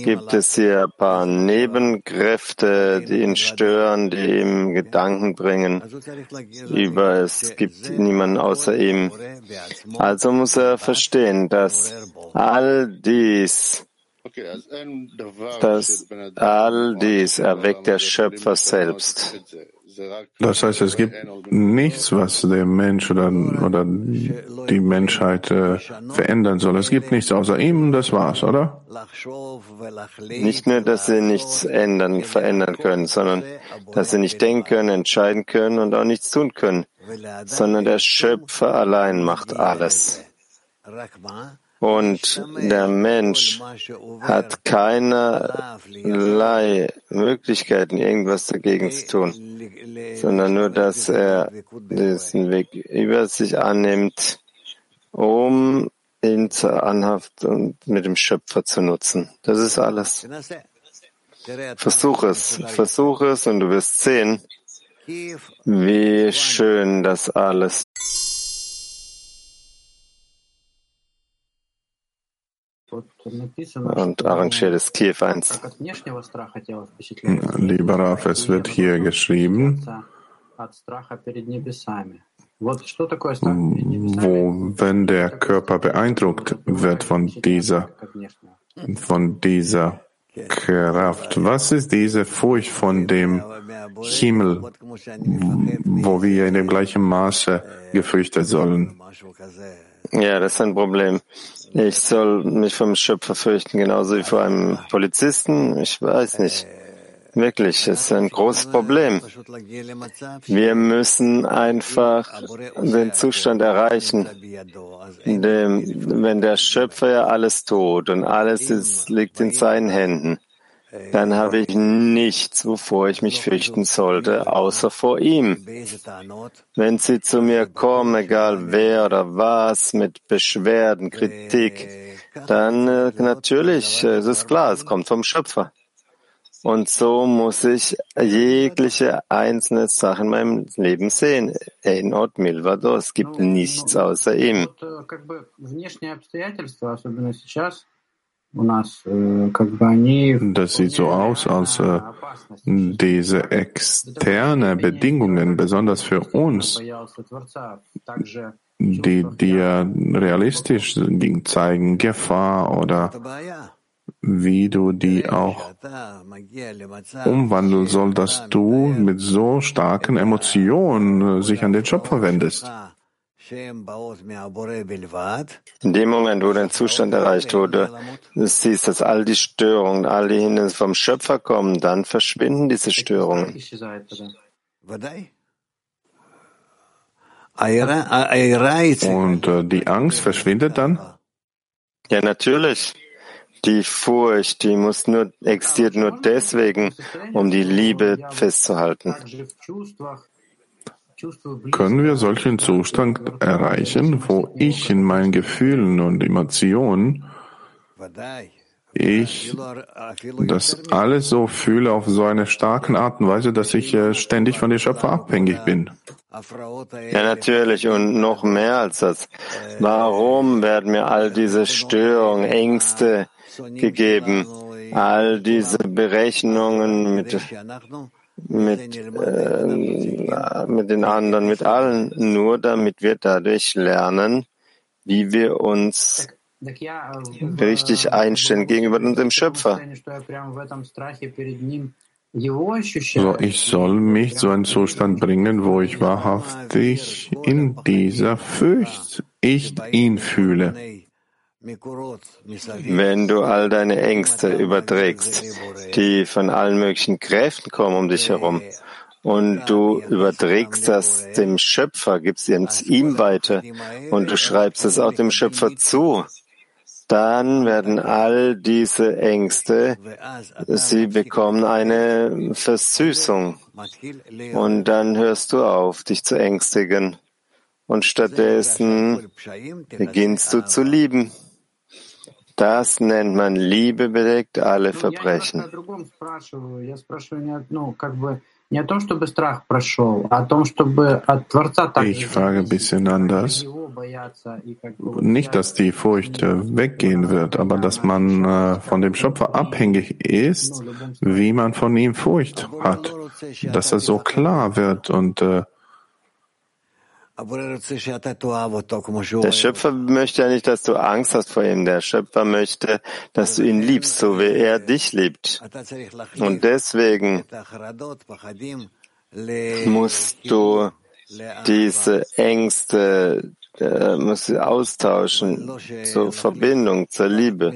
Speaker 1: gibt es hier ein paar Nebenkräfte, die ihn stören, die ihm Gedanken bringen über es gibt niemanden außer ihm. Also muss er verstehen, dass all dies dass all dies erweckt der Schöpfer selbst.
Speaker 2: Das heißt, es gibt nichts, was der Mensch oder, oder die Menschheit äh, verändern soll. Es gibt nichts außer ihm, das war's, oder?
Speaker 1: Nicht nur, dass sie nichts ändern, verändern können, sondern dass sie nicht denken können, entscheiden können und auch nichts tun können, sondern der Schöpfer allein macht alles. Und der Mensch hat keinerlei Möglichkeiten, irgendwas dagegen zu tun, sondern nur, dass er diesen Weg über sich annimmt, um ihn zur Anhaft und mit dem Schöpfer zu nutzen. Das ist alles. Versuch es, versuch es und du wirst sehen, wie schön das alles und arrangiert es Kiew 1.
Speaker 2: Lieber Raf, es wird hier geschrieben, wo, wenn der Körper beeindruckt wird von dieser, von dieser Kraft. Was ist diese Furcht von dem Himmel, wo wir in dem gleichen Maße gefürchtet sollen?
Speaker 1: Ja, das ist ein Problem. Ich soll mich vom Schöpfer fürchten, genauso wie vor einem Polizisten. Ich weiß nicht. Wirklich, es ist ein großes Problem. Wir müssen einfach den Zustand erreichen, dem, wenn der Schöpfer ja alles tut und alles ist, liegt in seinen Händen, dann habe ich nichts, wovor ich mich fürchten sollte, außer vor ihm. Wenn Sie zu mir kommen, egal wer oder was, mit Beschwerden, Kritik, dann äh, natürlich, äh, es ist klar, es kommt vom Schöpfer. Und so muss ich jegliche einzelne Sache in meinem Leben sehen. Ein Ort Milvado, es gibt nichts außer ihm.
Speaker 2: Das sieht so aus, als äh, diese externe Bedingungen, besonders für uns, die dir realistisch zeigen, Gefahr oder wie du die auch umwandeln soll, dass du mit so starken Emotionen sich an den Job verwendest.
Speaker 1: In dem Moment, wo dein Zustand erreicht wurde, du siehst, dass all die Störungen, all die Hindernisse vom Schöpfer kommen, dann verschwinden diese Störungen.
Speaker 2: Und äh, die Angst verschwindet dann?
Speaker 1: Ja, natürlich. Die Furcht, die muss nur, existiert nur deswegen, um die Liebe festzuhalten.
Speaker 2: Können wir solchen Zustand erreichen, wo ich in meinen Gefühlen und Emotionen ich das alles so fühle auf so eine starke Art und Weise, dass ich äh, ständig von den Schöpfer abhängig bin.
Speaker 1: Ja, natürlich. Und noch mehr als das. Warum werden mir all diese Störungen, Ängste gegeben? All diese Berechnungen mit mit, äh, mit den anderen, mit allen, nur damit wir dadurch lernen, wie wir uns richtig einstellen gegenüber unserem Schöpfer.
Speaker 2: So, ich soll mich zu einem Zustand bringen, wo ich wahrhaftig in dieser Furcht ich ihn fühle.
Speaker 1: Wenn du all deine Ängste überträgst, die von allen möglichen Kräften kommen um dich herum, und du überträgst das dem Schöpfer, gibst es ihm weiter und du schreibst es auch dem Schöpfer zu, dann werden all diese Ängste, sie bekommen eine Versüßung. Und dann hörst du auf, dich zu ängstigen. Und stattdessen beginnst du zu lieben. Das nennt man Liebe bedeckt alle Verbrechen.
Speaker 2: Ich frage ein bisschen anders. Nicht, dass die Furcht äh, weggehen wird, aber dass man äh, von dem Schöpfer abhängig ist, wie man von ihm Furcht hat. Dass er so klar wird und äh,
Speaker 1: der Schöpfer möchte ja nicht, dass du Angst hast vor ihm. Der Schöpfer möchte, dass du ihn liebst, so wie er dich liebt. Und deswegen musst du diese Ängste äh, musst du austauschen zur Verbindung, zur Liebe.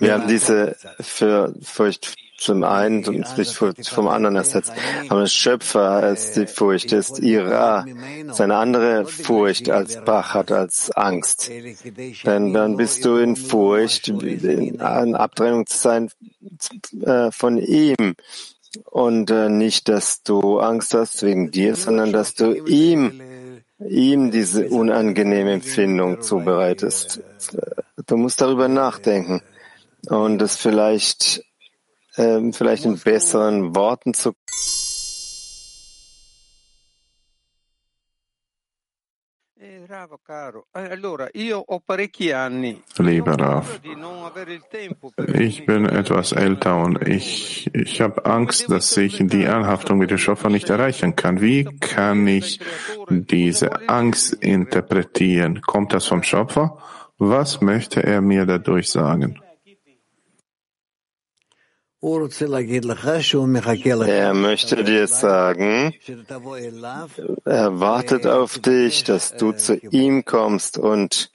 Speaker 1: Wir haben diese für Furcht zum einen und sich vom anderen ersetzt. Aber der Schöpfer als die Furcht ist Ira, seine andere Furcht als Bachat, als Angst. Denn dann bist du in Furcht, in Abtrennung zu sein äh, von ihm. Und äh, nicht, dass du Angst hast wegen dir, sondern dass du ihm ihm diese unangenehme Empfindung zubereitest. Du musst darüber nachdenken und es vielleicht, ähm, vielleicht in besseren Worten zu
Speaker 2: Lieber Rav, ich bin etwas älter und ich, ich habe Angst, dass ich die Anhaftung mit dem Schöpfer nicht erreichen kann. Wie kann ich diese Angst interpretieren? Kommt das vom Schöpfer? Was möchte er mir dadurch sagen?
Speaker 1: Er möchte dir sagen, er wartet auf dich, dass du zu ihm kommst und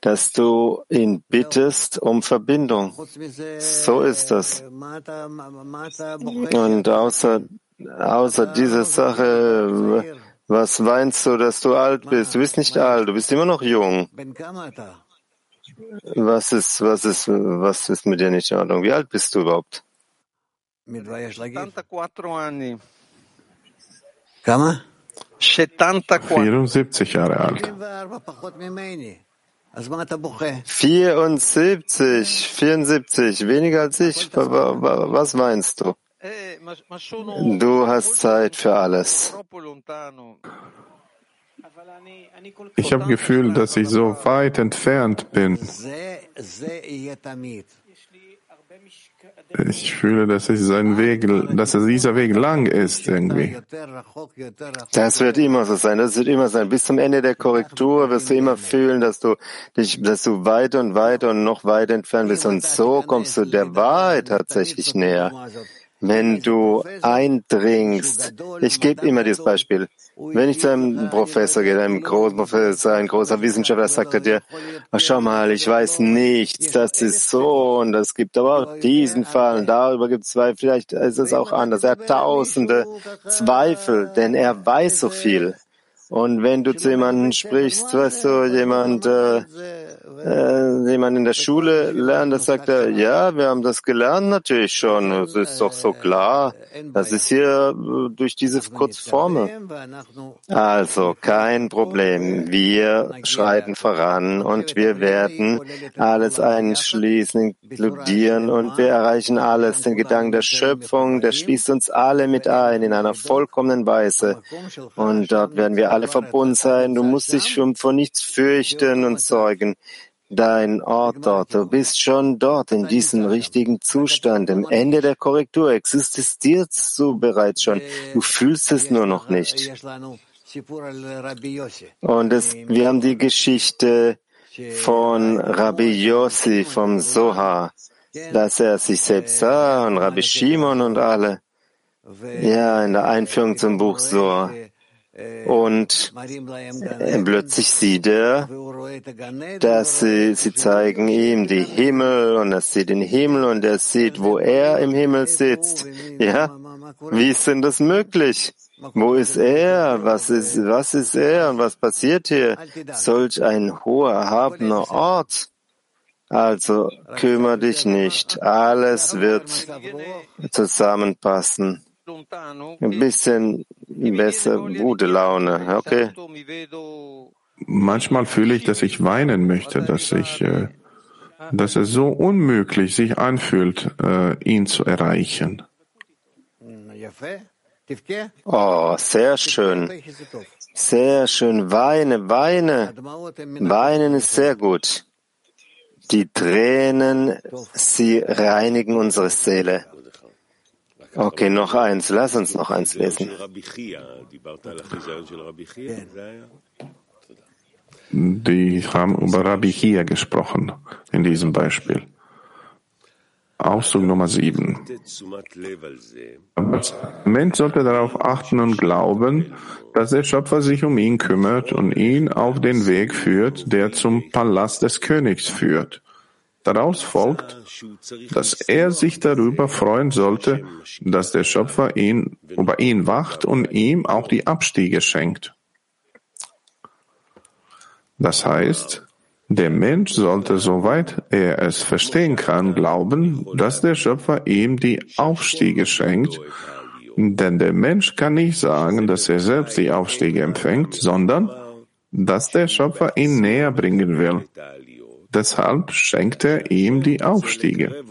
Speaker 1: dass du ihn bittest um Verbindung. So ist das. Und außer, außer dieser Sache, was weinst du, dass du alt bist? Du bist nicht alt, du bist immer noch jung. Was ist, was ist, was ist mit dir nicht in Ordnung? Wie alt bist du überhaupt?
Speaker 2: 74 Jahre alt.
Speaker 1: 74, 74, weniger als ich. Was meinst du? Du hast Zeit für alles.
Speaker 2: Ich habe Gefühl, dass ich so weit entfernt bin. Ich fühle, dass es sein Weg, dass dieser Weg lang ist irgendwie.
Speaker 1: Das wird immer so sein. Das wird immer sein. Bis zum Ende der Korrektur wirst du immer fühlen, dass du dich, dass du weiter und weiter und noch weiter entfernt bist. Und so kommst du der Wahrheit tatsächlich näher wenn du eindringst. Ich gebe immer dieses Beispiel. Wenn ich zu einem Professor gehe, einem großen Professor, ein großer Wissenschaftler, sagt er dir, ach, schau mal, ich weiß nichts, das ist so und es gibt aber auch diesen Fall und darüber gibt es zwei, vielleicht ist es auch anders. Er hat tausende Zweifel, denn er weiß so viel. Und wenn du zu jemandem sprichst, weißt du, jemand, äh, äh, jemand in der Schule lernt, das sagt er, ja, wir haben das gelernt natürlich schon, das ist doch so klar. Das ist hier äh, durch diese Kurzformel. Also, kein Problem. Wir schreiten voran und wir werden alles einschließen, inkludieren und wir erreichen alles. Den Gedanken der Schöpfung, der schließt uns alle mit ein in einer vollkommenen Weise. Und dort werden wir alle verbunden sein. Du musst dich schon vor nichts fürchten und sorgen dein Ort dort. Du bist schon dort in diesem richtigen Zustand. Im Ende der Korrektur existierst du bereits schon. Du fühlst es nur noch nicht. Und es, wir haben die Geschichte von Rabbi Yossi vom Soha, dass er sich selbst sah und Rabbi Shimon und alle. Ja, in der Einführung zum Buch Soha. Und plötzlich sieht er, dass sie, sie zeigen ihm die Himmel und er sieht den Himmel und er sieht, wo er im Himmel sitzt. Ja, wie ist denn das möglich? Wo ist er? Was ist, was ist er? Und was passiert hier? Solch ein hoher, erhabener Ort. Also kümmere dich nicht. Alles wird zusammenpassen. Ein bisschen besser, gute Laune, okay?
Speaker 2: Manchmal fühle ich, dass ich weinen möchte, dass ich, äh, dass es so unmöglich sich anfühlt, äh, ihn zu erreichen.
Speaker 1: Oh, sehr schön. Sehr schön. Weine, weine. Weinen ist sehr gut. Die Tränen, sie reinigen unsere Seele. Okay, noch eins. Lass uns noch eins lesen.
Speaker 2: Die haben über Rabbi Chia gesprochen in diesem Beispiel. Auszug Nummer 7. Der Mensch sollte darauf achten und glauben, dass der Schöpfer sich um ihn kümmert und ihn auf den Weg führt, der zum Palast des Königs führt. Daraus folgt, dass er sich darüber freuen sollte, dass der Schöpfer ihn, über ihn wacht und ihm auch die Abstiege schenkt. Das heißt, der Mensch sollte, soweit er es verstehen kann, glauben, dass der Schöpfer ihm die Aufstiege schenkt, denn der Mensch kann nicht sagen, dass er selbst die Aufstiege empfängt, sondern dass der Schöpfer ihn näher bringen will. Deshalb schenkt er ihm die Aufstiege.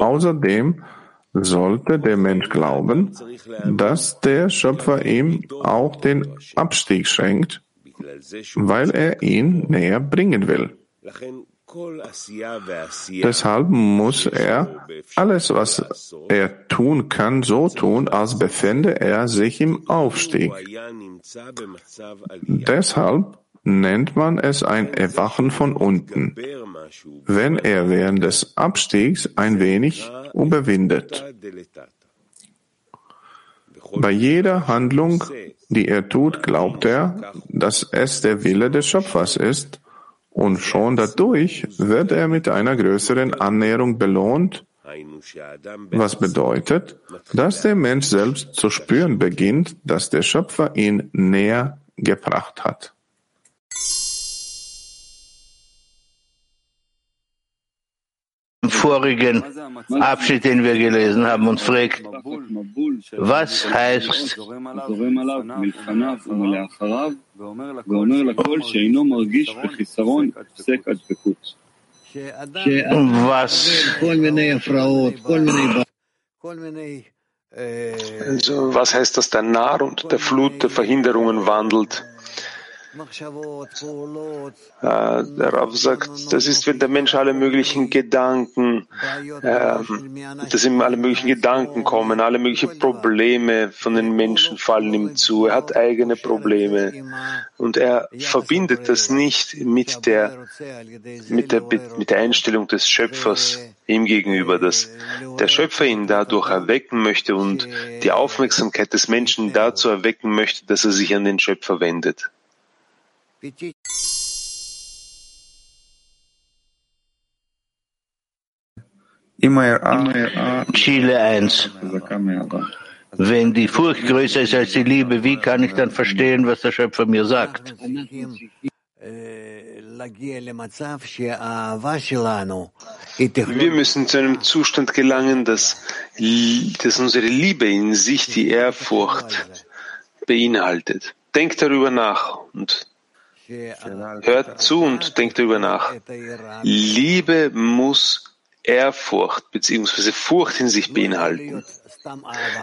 Speaker 2: Außerdem sollte der Mensch glauben, dass der Schöpfer ihm auch den Abstieg schenkt, weil er ihn näher bringen will. Deshalb muss er alles, was er tun kann, so tun, als befände er sich im Aufstieg. Deshalb nennt man es ein Erwachen von unten, wenn er während des Abstiegs ein wenig überwindet. Bei jeder Handlung, die er tut, glaubt er, dass es der Wille des Schöpfers ist, und schon dadurch wird er mit einer größeren Annäherung belohnt, was bedeutet, dass der Mensch selbst zu spüren beginnt, dass der Schöpfer ihn näher gebracht hat.
Speaker 7: Vorigen Abschnitt, den wir gelesen haben, und fragt, was heißt
Speaker 8: was also, was heißt, dass der Narr und der Flut der Verhinderungen wandelt? Äh, der Rav sagt, das ist, wenn der Mensch alle möglichen Gedanken, äh, dass ihm alle möglichen Gedanken kommen, alle möglichen Probleme von den Menschen fallen ihm zu. Er hat eigene Probleme. Und er verbindet das nicht mit der, mit der, mit der Einstellung des Schöpfers ihm gegenüber, dass der Schöpfer ihn dadurch erwecken möchte und die Aufmerksamkeit des Menschen dazu erwecken möchte, dass er sich an den Schöpfer wendet.
Speaker 7: Chile 1. Wenn die Furcht größer ist als die Liebe, wie kann ich dann verstehen, was der Schöpfer mir sagt?
Speaker 8: Wir müssen zu einem Zustand gelangen, dass, dass unsere Liebe in sich die Ehrfurcht beinhaltet. Denkt darüber nach und Hört zu und denkt darüber nach. Liebe muss Ehrfurcht bzw. Furcht in sich beinhalten.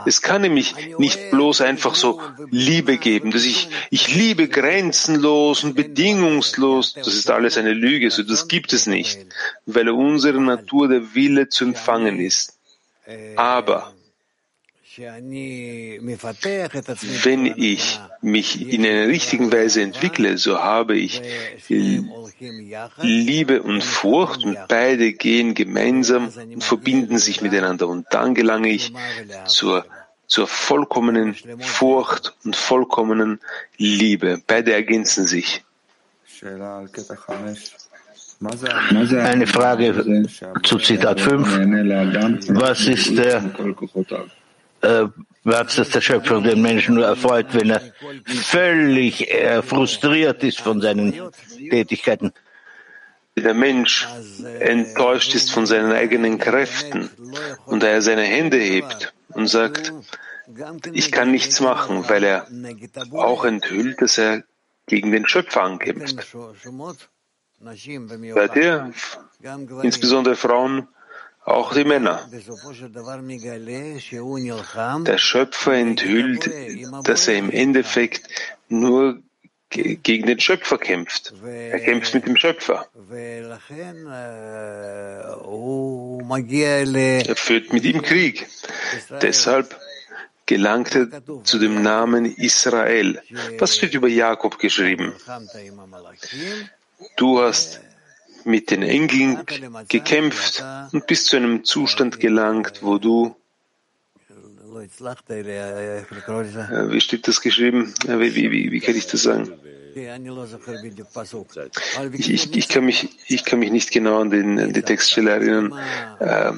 Speaker 8: Es kann nämlich nicht bloß einfach so Liebe geben, dass ich, ich liebe grenzenlos und bedingungslos. Das ist alles eine Lüge, so das gibt es nicht, weil unsere Natur der Wille zu empfangen ist. Aber wenn ich mich in einer richtigen Weise entwickle, so habe ich Liebe und Furcht und beide gehen gemeinsam und verbinden sich miteinander. Und dann gelange ich zur, zur vollkommenen Furcht und vollkommenen Liebe. Beide ergänzen sich.
Speaker 7: Eine Frage zu Zitat 5. Was ist der äh, es der Schöpfer den Menschen nur erfreut, wenn er völlig äh, frustriert ist von seinen Tätigkeiten.
Speaker 8: Der Mensch enttäuscht ist von seinen eigenen Kräften und er seine Hände hebt und sagt, ich kann nichts machen, weil er auch enthüllt, dass er gegen den Schöpfer ankämpft. Seid ihr, insbesondere Frauen, auch die Männer. Der Schöpfer enthüllt, dass er im Endeffekt nur gegen den Schöpfer kämpft. Er kämpft mit dem Schöpfer. Er führt mit ihm Krieg. Deshalb gelangt er zu dem Namen Israel. Was steht über Jakob geschrieben? Du hast mit den Engeln gekämpft und bist zu einem Zustand gelangt, wo du wie steht das geschrieben? Wie, wie, wie kann ich das sagen? Ich, ich, ich, kann mich, ich kann mich nicht genau an, den, an die Textstelle erinnern. Äh,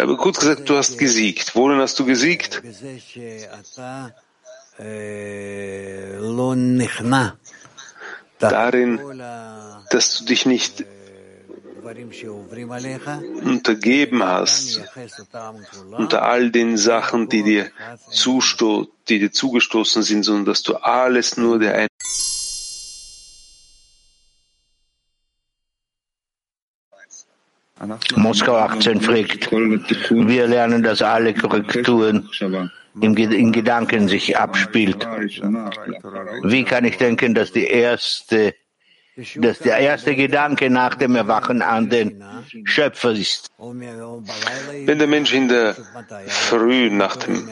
Speaker 8: aber kurz gesagt, du hast gesiegt. Worin hast du gesiegt? Darin, dass du dich nicht untergeben hast unter all den Sachen, die dir, zusto die dir zugestoßen sind, sondern dass du alles nur der
Speaker 7: Moskau 18 fragt, wir lernen, dass alle Korrekturen in Gedanken sich abspielt. Wie kann ich denken, dass die erste dass der erste Gedanke nach dem Erwachen an den Schöpfer ist.
Speaker 8: Wenn der Mensch in der Früh nach dem,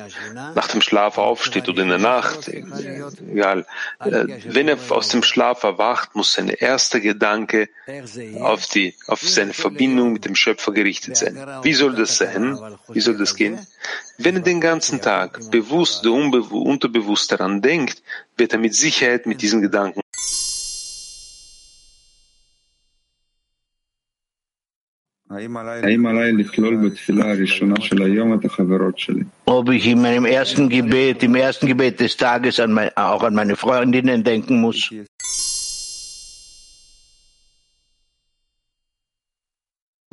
Speaker 8: nach dem Schlaf aufsteht oder in der Nacht, egal, äh, wenn er aus dem Schlaf erwacht, muss sein erster Gedanke auf, die, auf seine Verbindung mit dem Schöpfer gerichtet sein. Wie soll das sein? Wie soll das gehen? Wenn er den ganzen Tag bewusst oder unterbewusst daran denkt, wird er mit Sicherheit mit diesen Gedanken
Speaker 7: Ob ich in meinem ersten Gebet, im ersten Gebet des Tages an mein, auch an meine Freundinnen denken muss?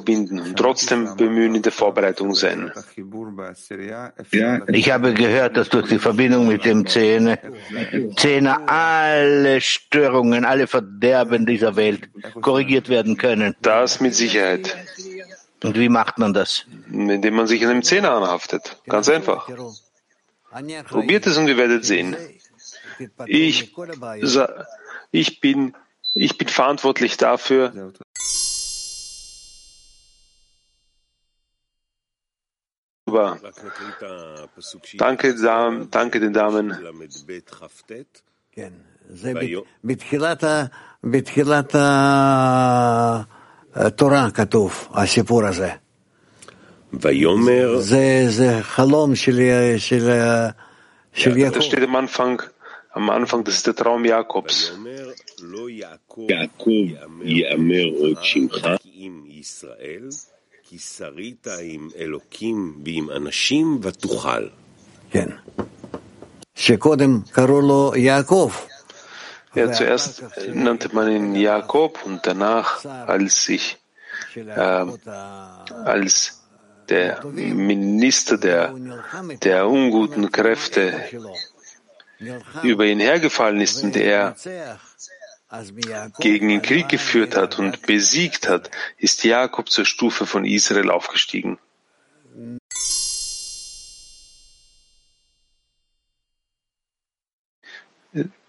Speaker 8: Binden und trotzdem bemühen in der Vorbereitung sein.
Speaker 7: Ich habe gehört, dass durch die Verbindung mit dem Zähne, Zähne alle Störungen, alle Verderben dieser Welt korrigiert werden können.
Speaker 8: Das mit Sicherheit.
Speaker 7: Und wie macht man das?
Speaker 8: Indem man sich an dem Zähne anhaftet. Ganz einfach. Probiert es und ihr werdet sehen. Ich, ich, bin, ich bin verantwortlich dafür, Über. Danke, danke den Damen. Ja, das steht am Anfang, am Anfang, das ist der Traum Jakobs.
Speaker 6: Jakob, יאמר עוד שמך, ישראל, כי שרית עם אלוקים ועם אנשים ותוכל.
Speaker 5: כן. שקודם קראו לו יעקב.
Speaker 8: Ja, zuerst nannte man ihn Jakob und danach, als sich äh, als der Minister der, der unguten Kräfte über ihn hergefallen ist und er gegen den Krieg geführt hat und besiegt hat, ist Jakob zur Stufe von Israel aufgestiegen.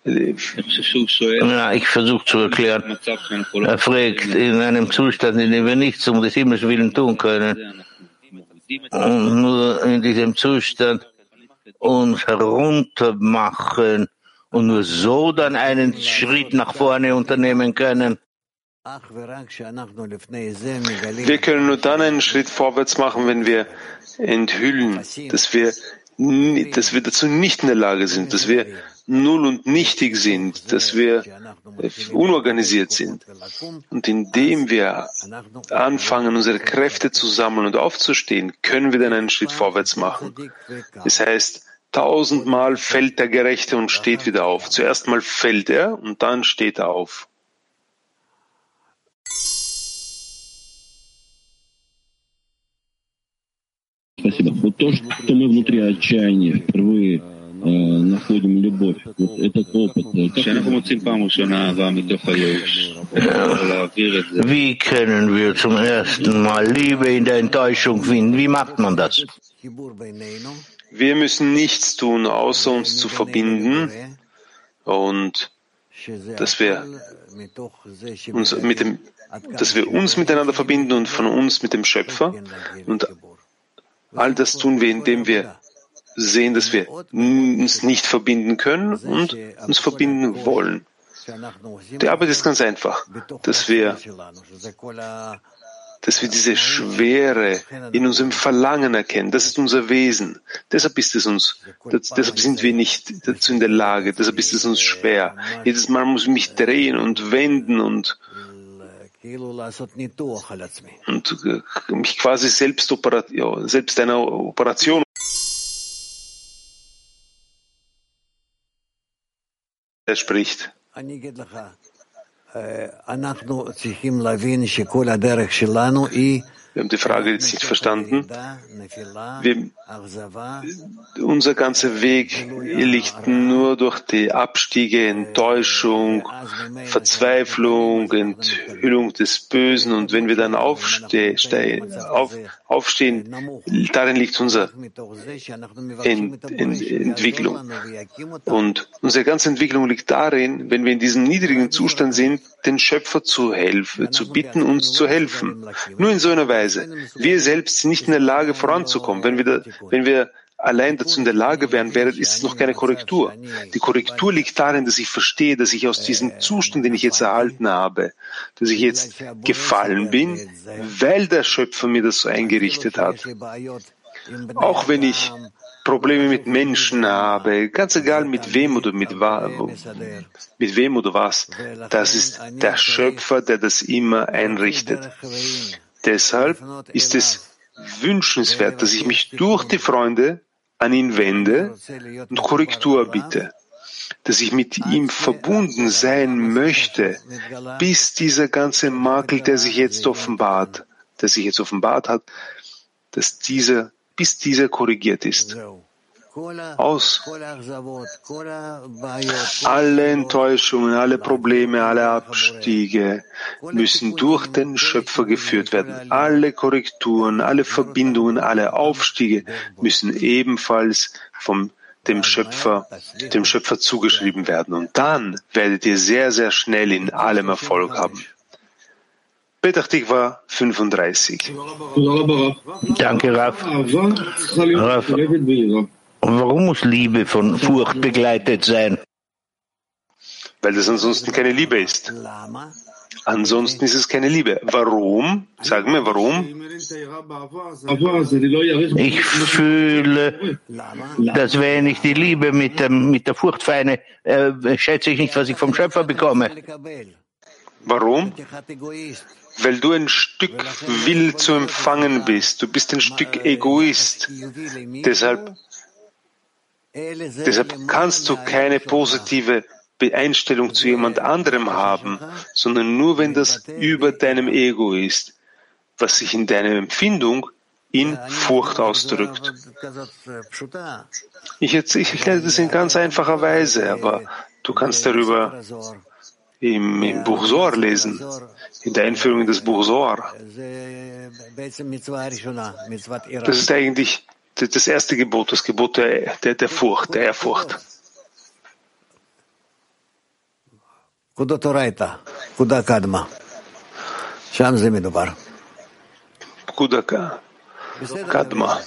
Speaker 7: Ja, ich versuche zu erklären. Er fragt, in einem Zustand, in dem wir nichts um des Himmels willen tun können, und nur in diesem Zustand uns heruntermachen und nur so dann einen Schritt nach vorne unternehmen können.
Speaker 8: Wir können nur dann einen Schritt vorwärts machen, wenn wir enthüllen, dass wir, dass wir dazu nicht in der Lage sind, dass wir null und nichtig sind, dass wir unorganisiert sind. Und indem wir anfangen, unsere Kräfte zu sammeln und aufzustehen, können wir dann einen Schritt vorwärts machen. Das heißt, tausendmal fällt der Gerechte und steht wieder auf. Zuerst mal fällt er und dann steht er auf.
Speaker 9: Спасибо. Вот то, что мы внутри отчаяния впервые находим любовь, вот этот опыт.
Speaker 7: Wie können wir zum ersten Mal Liebe in der Enttäuschung finden? Wie macht man das?
Speaker 8: Wir müssen nichts tun, außer uns zu verbinden und dass wir uns mit dem, dass wir uns miteinander verbinden und von uns mit dem Schöpfer und all das tun wir, indem wir sehen, dass wir uns nicht verbinden können und uns verbinden wollen. Die Arbeit ist ganz einfach, dass wir, dass wir diese Schwere in unserem Verlangen erkennen. Das ist unser Wesen. Deshalb ist es uns, das, deshalb sind wir nicht dazu in der Lage. Deshalb ist es uns schwer. Jedes Mal muss ich mich drehen und wenden und und mich quasi selbst, selbst einer Operation er spricht. Wir haben die Frage jetzt nicht verstanden. Wir, unser ganzer Weg liegt nur durch die Abstiege, Enttäuschung, Verzweiflung, Enthüllung des Bösen. Und wenn wir dann aufste auf, aufstehen, darin liegt unsere Ent Ent Entwicklung. Und unsere ganze Entwicklung liegt darin, wenn wir in diesem niedrigen Zustand sind, den Schöpfer zu helfen, zu bitten, uns zu helfen. Nur in so einer Weise Weise. Wir selbst sind nicht in der Lage voranzukommen. Wenn wir, da, wenn wir allein dazu in der Lage wären, wäre, ist es noch keine Korrektur. Die Korrektur liegt darin, dass ich verstehe, dass ich aus diesem Zustand, den ich jetzt erhalten habe, dass ich jetzt gefallen bin, weil der Schöpfer mir das so eingerichtet hat. Auch wenn ich Probleme mit Menschen habe, ganz egal mit wem oder mit, mit wem oder was, das ist der Schöpfer, der das immer einrichtet. Deshalb ist es wünschenswert, dass ich mich durch die Freunde an ihn wende und Korrektur bitte, dass ich mit ihm verbunden sein möchte, bis dieser ganze Makel, der sich jetzt offenbart, der sich jetzt offenbart hat, dass dieser, bis dieser korrigiert ist aus. Alle Enttäuschungen, alle Probleme, alle Abstiege müssen durch den Schöpfer geführt werden. Alle Korrekturen, alle Verbindungen, alle Aufstiege müssen ebenfalls vom dem Schöpfer, dem Schöpfer zugeschrieben werden. Und dann werdet ihr sehr, sehr schnell in allem Erfolg haben. Petach Tikva 35.
Speaker 7: Danke, Raf. Raf. Warum muss Liebe von Furcht begleitet sein?
Speaker 8: Weil das ansonsten keine Liebe ist. Ansonsten ist es keine Liebe. Warum? Sag mir, warum?
Speaker 7: Ich fühle, dass wenn ich die Liebe mit, dem, mit der Furcht feine, äh, schätze ich nicht, was ich vom Schöpfer bekomme.
Speaker 8: Warum? Weil du ein Stück will zu empfangen bist. Du bist ein Stück Egoist. Deshalb Deshalb kannst du keine positive Einstellung zu jemand anderem haben, sondern nur wenn das über deinem Ego ist, was sich in deiner Empfindung in Furcht ausdrückt. Ich erkläre das in ganz einfacher Weise, aber du kannst darüber im, im Buch Zohar lesen, in der Einführung in das Buch Zohar. Das ist eigentlich das erste Gebot, das Gebot der, der, der Furcht, der Ehrfurcht. Kudaka, Kadma.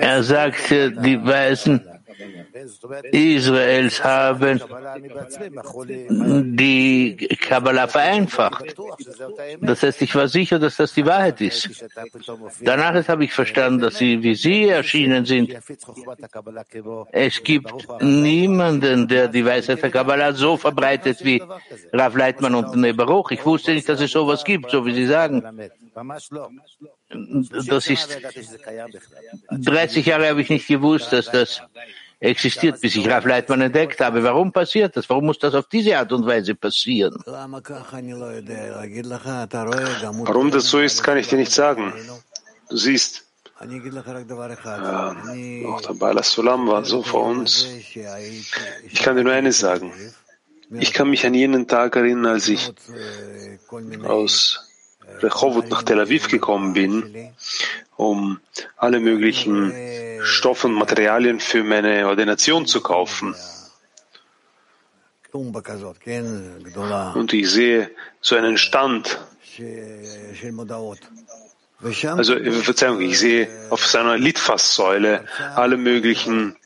Speaker 7: Er sagte, die Weisen Israels haben die Kabbalah vereinfacht. Das heißt, ich war sicher, dass das die Wahrheit ist. Danach habe ich verstanden, dass sie wie Sie erschienen sind. Es gibt niemanden, der die Weisheit der Kabbalah so verbreitet wie Rav Leitmann und Nebaruch. Ich wusste nicht, dass es sowas gibt, so wie Sie sagen. Das ist 30 Jahre habe ich nicht gewusst, dass das existiert, bis ich Ralf Leitmann entdeckt habe. Warum passiert das? Warum muss das auf diese Art und Weise passieren?
Speaker 8: Warum das so ist, kann ich dir nicht sagen. Du siehst, ja, auch der Bala Sulam war so vor uns. Ich kann dir nur eines sagen. Ich kann mich an jenen Tag erinnern, als ich aus Rehovot nach Tel Aviv gekommen bin, um alle möglichen Stoffe und Materialien für meine Ordination zu kaufen. Und ich sehe so einen Stand. Also, Verzeihung, ich sehe auf seiner Litfaßsäule alle möglichen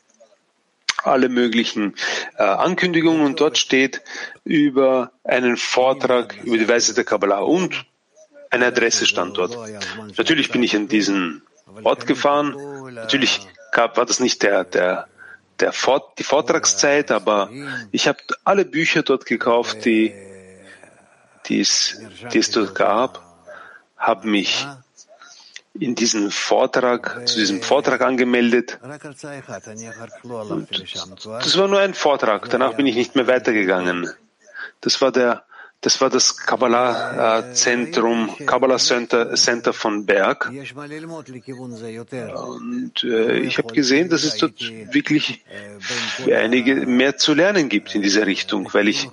Speaker 8: alle möglichen äh, Ankündigungen und dort steht über einen Vortrag über die Weise der Kabbalah und eine Adresse stand dort. Natürlich bin ich an diesen Ort gefahren. Natürlich gab, war das nicht der, der, der Fort, die Vortragszeit, aber ich habe alle Bücher dort gekauft, die, die, es, die es dort gab, habe mich in diesen Vortrag, zu diesem Vortrag angemeldet. Und das war nur ein Vortrag, danach bin ich nicht mehr weitergegangen. Das war der das war das Kabbalah-Zentrum, Kabbalah Center, Center von Berg. Und äh, ich habe gesehen, dass es dort wirklich einige mehr zu lernen gibt in dieser Richtung, weil ich,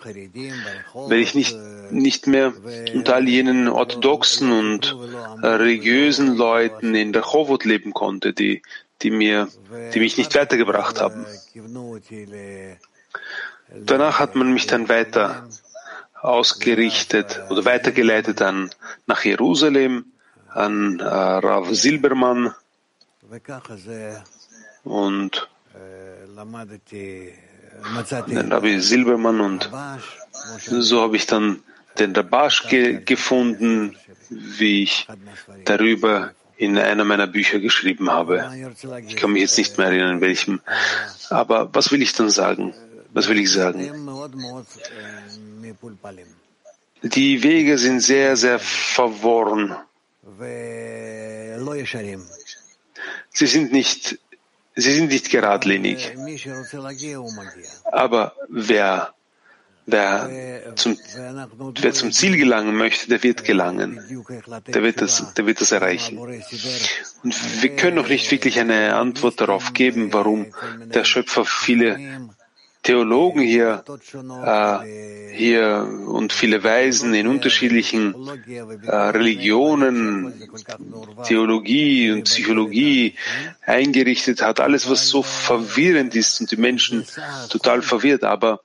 Speaker 8: weil ich nicht, nicht mehr unter all jenen orthodoxen und äh, religiösen Leuten in der Chovot leben konnte, die, die mir, die mich nicht weitergebracht haben. Danach hat man mich dann weiter ausgerichtet oder weitergeleitet an, nach Jerusalem, an äh, Rav Silbermann und den Rabbi Silbermann und so habe ich dann den Rabash ge gefunden, wie ich darüber in einer meiner Bücher geschrieben habe. Ich kann mich jetzt nicht mehr erinnern, welchem. Aber was will ich dann sagen? Was will ich sagen? Die Wege sind sehr, sehr verworren. Sie sind nicht, sie sind nicht geradlinig. Aber wer, wer zum, wer zum Ziel gelangen möchte, der wird gelangen. Der wird das, der wird das erreichen. Und wir können noch nicht wirklich eine Antwort darauf geben, warum der Schöpfer viele Theologen hier, äh, hier und viele Weisen in unterschiedlichen äh, Religionen, Theologie und Psychologie eingerichtet hat. Alles, was so verwirrend ist und die Menschen total verwirrt. Aber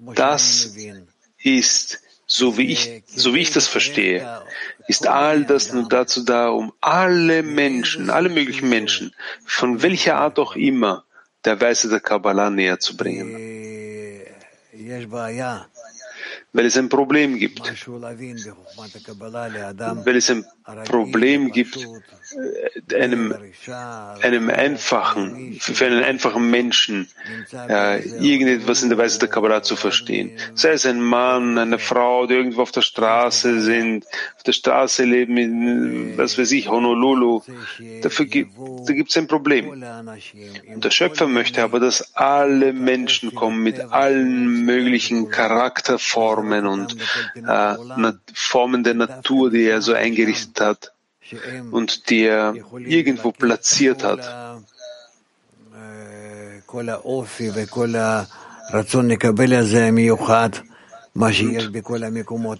Speaker 8: das ist, so wie ich, so wie ich das verstehe, ist all das nur dazu da, um alle Menschen, alle möglichen Menschen, von welcher Art auch immer, der Weise der Kabbalah näher zu bringen. Weil es ein Problem gibt. Weil es ein Problem gibt, äh, einem, einem einfachen, für einen einfachen Menschen äh, irgendetwas in der Weise der Kabbalah zu verstehen. Sei es ein Mann, eine Frau, die irgendwo auf der Straße sind, auf der Straße leben in, was weiß ich, Honolulu. Dafür gibt, da gibt ein Problem. Und der Schöpfer möchte aber, dass alle Menschen kommen mit allen möglichen Charakterformen und äh, Formen der Natur, die er so eingerichtet hat und die er irgendwo platziert hat.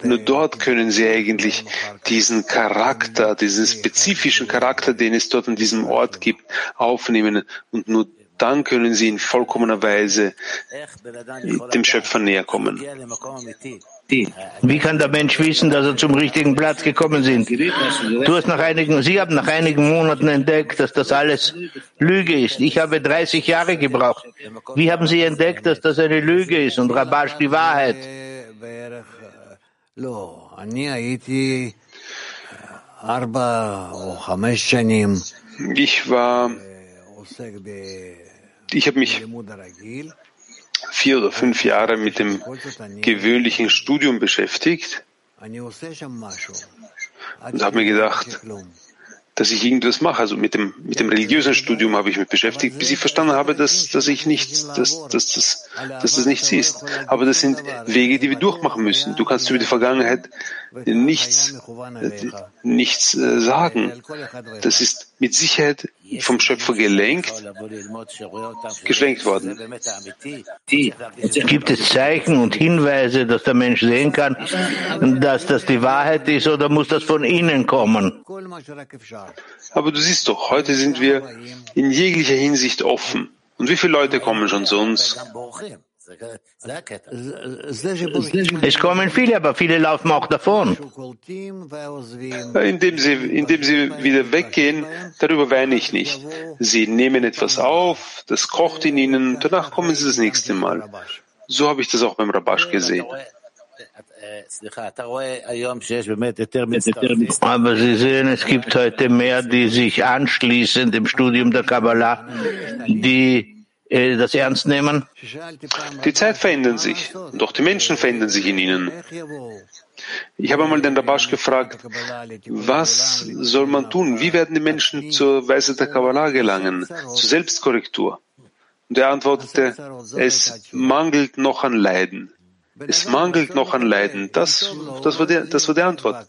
Speaker 8: Nur dort können sie eigentlich diesen Charakter, diesen spezifischen Charakter, den es dort an diesem Ort gibt, aufnehmen und nur dann können sie in vollkommener Weise dem Schöpfer näher kommen.
Speaker 7: Wie kann der Mensch wissen, dass er zum richtigen Platz gekommen sind? Du hast nach einigen, Sie haben nach einigen Monaten entdeckt, dass das alles Lüge ist. Ich habe 30 Jahre gebraucht. Wie haben Sie entdeckt, dass das eine Lüge ist und Rabash die Wahrheit?
Speaker 8: Ich war, ich habe mich vier oder fünf Jahre mit dem gewöhnlichen Studium beschäftigt und habe mir gedacht, dass ich irgendwas mache. Also mit dem, mit dem religiösen Studium habe ich mich beschäftigt, bis ich verstanden habe, dass, dass ich nichts, dass, dass, dass, dass das nichts ist. Aber das sind Wege, die wir durchmachen müssen. Du kannst über die Vergangenheit nichts, nichts äh, sagen. Das ist mit Sicherheit vom Schöpfer gelenkt, geschwenkt worden.
Speaker 7: Gibt es Zeichen und Hinweise, dass der Mensch sehen kann, dass das die Wahrheit ist oder muss das von innen kommen?
Speaker 8: Aber du siehst doch, heute sind wir in jeglicher Hinsicht offen. Und wie viele Leute kommen schon zu uns?
Speaker 7: Es kommen viele, aber viele laufen auch davon.
Speaker 8: Indem sie, indem sie wieder weggehen, darüber weine ich nicht. Sie nehmen etwas auf, das kocht in ihnen, danach kommen sie das nächste Mal. So habe ich das auch beim Rabash gesehen.
Speaker 7: Aber Sie sehen, es gibt heute mehr, die sich anschließen dem Studium der Kabbalah, die äh, das ernst nehmen?
Speaker 8: Die Zeit verändert sich, doch die Menschen verändern sich in ihnen. Ich habe einmal den Rabash gefragt, was soll man tun? Wie werden die Menschen zur Weise der Kabbalah gelangen, zur Selbstkorrektur? Und er antwortete, es mangelt noch an Leiden. Es mangelt noch an Leiden. Das, das, war der, das war die Antwort.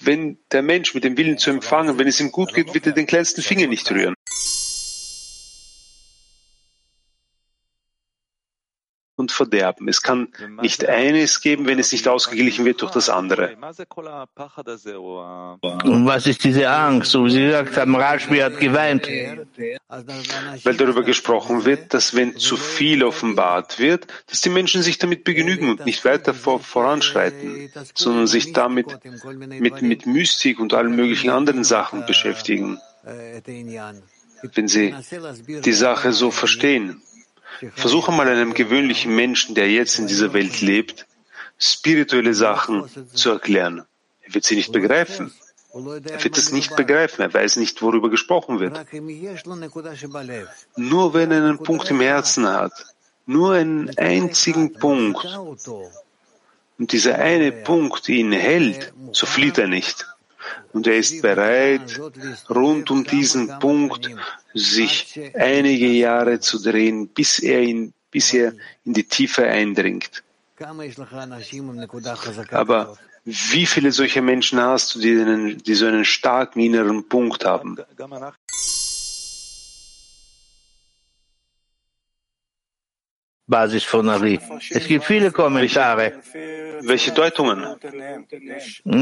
Speaker 8: Wenn der Mensch mit dem Willen zu empfangen, wenn es ihm gut geht, wird er den kleinsten Finger nicht rühren. Und Verderben. Es kann nicht eines geben, wenn es nicht ausgeglichen wird durch das andere.
Speaker 7: Und was ist diese Angst? So wie Sie gesagt haben, Rashbi hat geweint.
Speaker 8: Weil darüber gesprochen wird, dass wenn zu viel offenbart wird, dass die Menschen sich damit begnügen und nicht weiter vor, voranschreiten, sondern sich damit mit, mit Mystik und allen möglichen anderen Sachen beschäftigen. Wenn sie die Sache so verstehen. Versuche mal einem gewöhnlichen Menschen, der jetzt in dieser Welt lebt, spirituelle Sachen zu erklären. Er wird sie nicht begreifen. Er wird es nicht begreifen. Er weiß nicht, worüber gesprochen wird. Nur wenn er einen Punkt im Herzen hat, nur einen einzigen Punkt, und dieser eine Punkt ihn hält, so flieht er nicht. Und er ist bereit, rund um diesen Punkt sich einige Jahre zu drehen, bis er in, bis er in die Tiefe eindringt. Aber wie viele solcher Menschen hast du, die, die so einen starken inneren Punkt haben?
Speaker 7: Basis von Ari. Es gibt viele Kommentare.
Speaker 8: Welche Deutungen?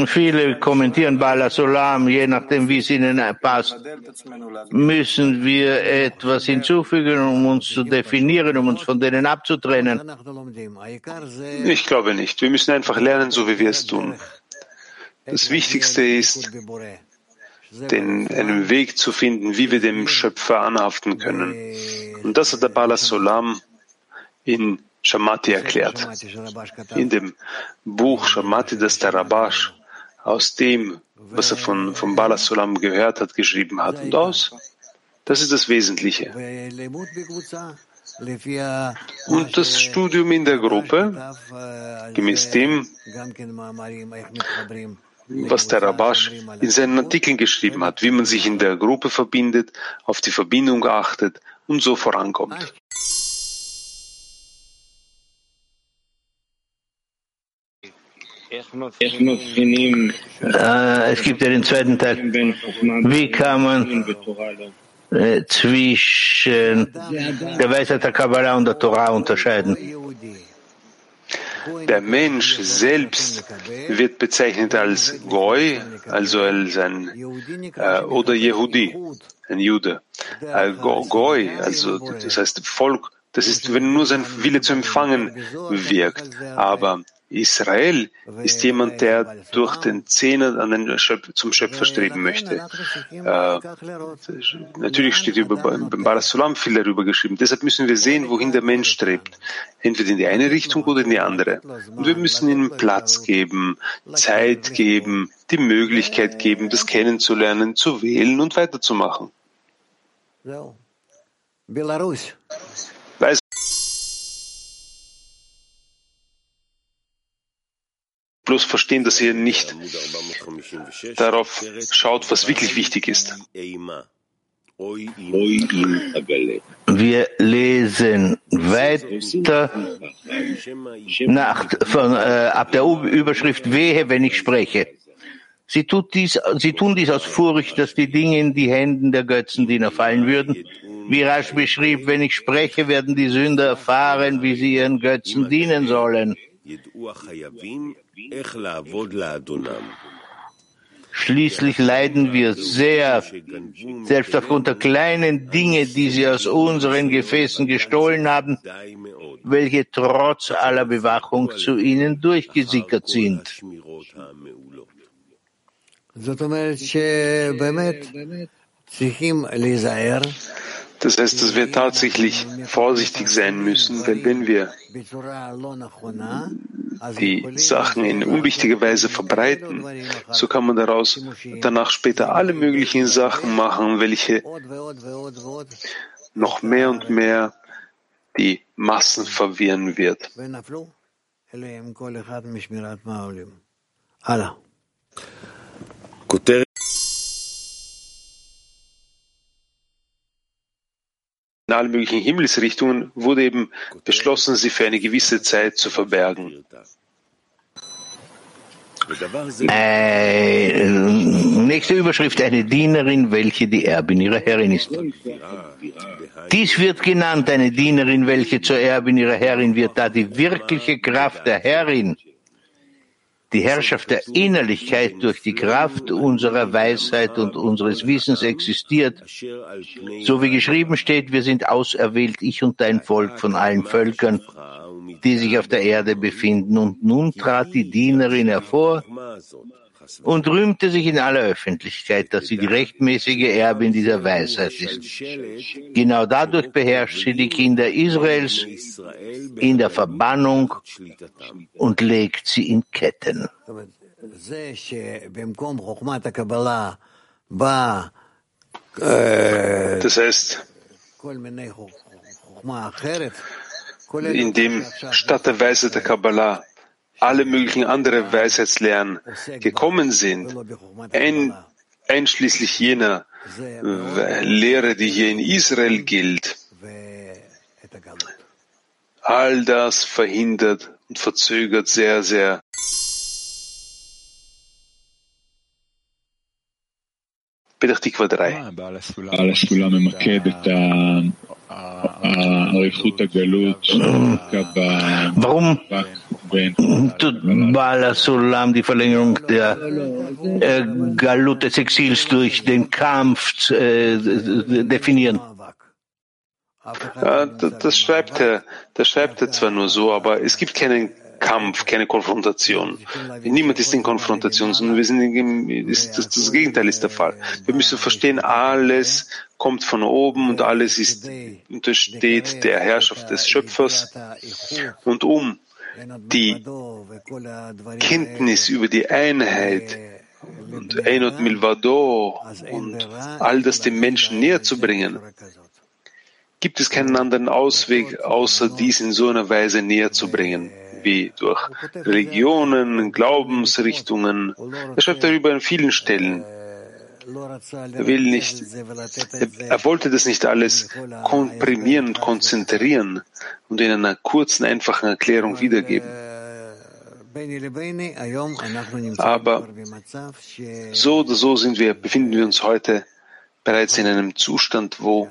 Speaker 7: Viele kommentieren Bala Solam, je nachdem, wie es ihnen passt. Müssen wir etwas hinzufügen, um uns zu definieren, um uns von denen abzutrennen?
Speaker 8: Ich glaube nicht. Wir müssen einfach lernen, so wie wir es tun. Das Wichtigste ist, den, einen Weg zu finden, wie wir dem Schöpfer anhaften können. Und das hat der Bala Solam in Shamati erklärt. In dem Buch Shamati, das der Rabash aus dem, was er von, von Bala Sulam gehört hat, geschrieben hat und aus. Das ist das Wesentliche. Und das Studium in der Gruppe, gemäß dem, was der Rabash in seinen Artikeln geschrieben hat, wie man sich in der Gruppe verbindet, auf die Verbindung achtet und so vorankommt.
Speaker 7: Äh, es gibt ja den zweiten Teil. Wie kann man äh, zwischen der Weisheit der Kabbalah und der Torah unterscheiden?
Speaker 8: Der Mensch selbst wird bezeichnet als Goy, also als ein äh, oder Yehudi, ein Jude. Äh, Goy, also das heißt Volk, das ist, wenn nur sein Wille zu empfangen wirkt. Aber Israel ist jemand, der durch den Zehner an den Schöp zum Schöpfer streben möchte. Äh, natürlich steht über beim Barasulam viel darüber geschrieben. Deshalb müssen wir sehen, wohin der Mensch strebt. Entweder in die eine Richtung oder in die andere. Und wir müssen ihm Platz geben, Zeit geben, die Möglichkeit geben, das kennenzulernen, zu wählen und weiterzumachen.
Speaker 5: Belarus.
Speaker 8: Bloß verstehen, dass ihr nicht darauf schaut, was wirklich wichtig ist.
Speaker 7: Wir lesen weiter nach, von, äh, ab der Überschrift Wehe, wenn ich spreche. Sie, tut dies, sie tun dies aus Furcht, dass die Dinge in die Händen der Götzendiener fallen würden. Wie Rasch beschrieb, wenn ich spreche, werden die Sünder erfahren, wie sie ihren Götzen dienen sollen. Schließlich leiden wir sehr, selbst aufgrund der kleinen Dinge, die sie aus unseren Gefäßen gestohlen haben, welche trotz aller Bewachung zu ihnen durchgesickert sind.
Speaker 8: Das heißt, dass wir tatsächlich vorsichtig sein müssen, denn wenn wir die Sachen in unwichtige Weise verbreiten, so kann man daraus danach später alle möglichen Sachen machen, welche noch mehr und mehr die Massen verwirren wird. In allen möglichen Himmelsrichtungen wurde eben beschlossen, sie für eine gewisse Zeit zu verbergen.
Speaker 7: Äh, nächste Überschrift, eine Dienerin, welche die Erbin ihrer Herrin ist. Dies wird genannt eine Dienerin, welche zur Erbin ihrer Herrin wird, da die wirkliche Kraft der Herrin die Herrschaft der Innerlichkeit durch die Kraft unserer Weisheit und unseres Wissens existiert. So wie geschrieben steht, wir sind auserwählt, ich und dein Volk von allen Völkern, die sich auf der Erde befinden. Und nun trat die Dienerin hervor und rühmte sich in aller Öffentlichkeit, dass sie die rechtmäßige Erbin dieser Weisheit ist. Genau dadurch beherrscht sie die Kinder Israels in der Verbannung und legt sie in Ketten.
Speaker 8: Das heißt, indem statt der Weisheit der Kabbalah alle möglichen andere Weisheitslehren gekommen sind, ein, einschließlich jener Lehre, die hier in Israel gilt, all das verhindert und verzögert sehr, sehr פתח תקווה דראי. בעל הסגולה ממקד את אריכות הגלות
Speaker 7: Warum tut Bala Sulam die Verlängerung der äh, Galut des Exils durch den Kampf äh, definieren?
Speaker 8: Ja, das schreibt er, das schreibt er zwar nur so, aber es gibt keinen Kampf, keine Konfrontation. Niemand ist in Konfrontation, sondern wir sind in, ist, das, das Gegenteil ist der Fall. Wir müssen verstehen, alles kommt von oben und alles ist, untersteht der Herrschaft des Schöpfers. Und um die Kenntnis über die Einheit und Einot Milvado und all das dem Menschen näher zu bringen, gibt es keinen anderen Ausweg, außer dies in so einer Weise näher zu bringen wie durch Religionen, Glaubensrichtungen. Er schreibt darüber an vielen Stellen. Will nicht, er wollte das nicht alles komprimieren und konzentrieren und in einer kurzen, einfachen Erklärung wiedergeben. Aber so oder so sind wir, befinden wir uns heute bereits in einem Zustand, wo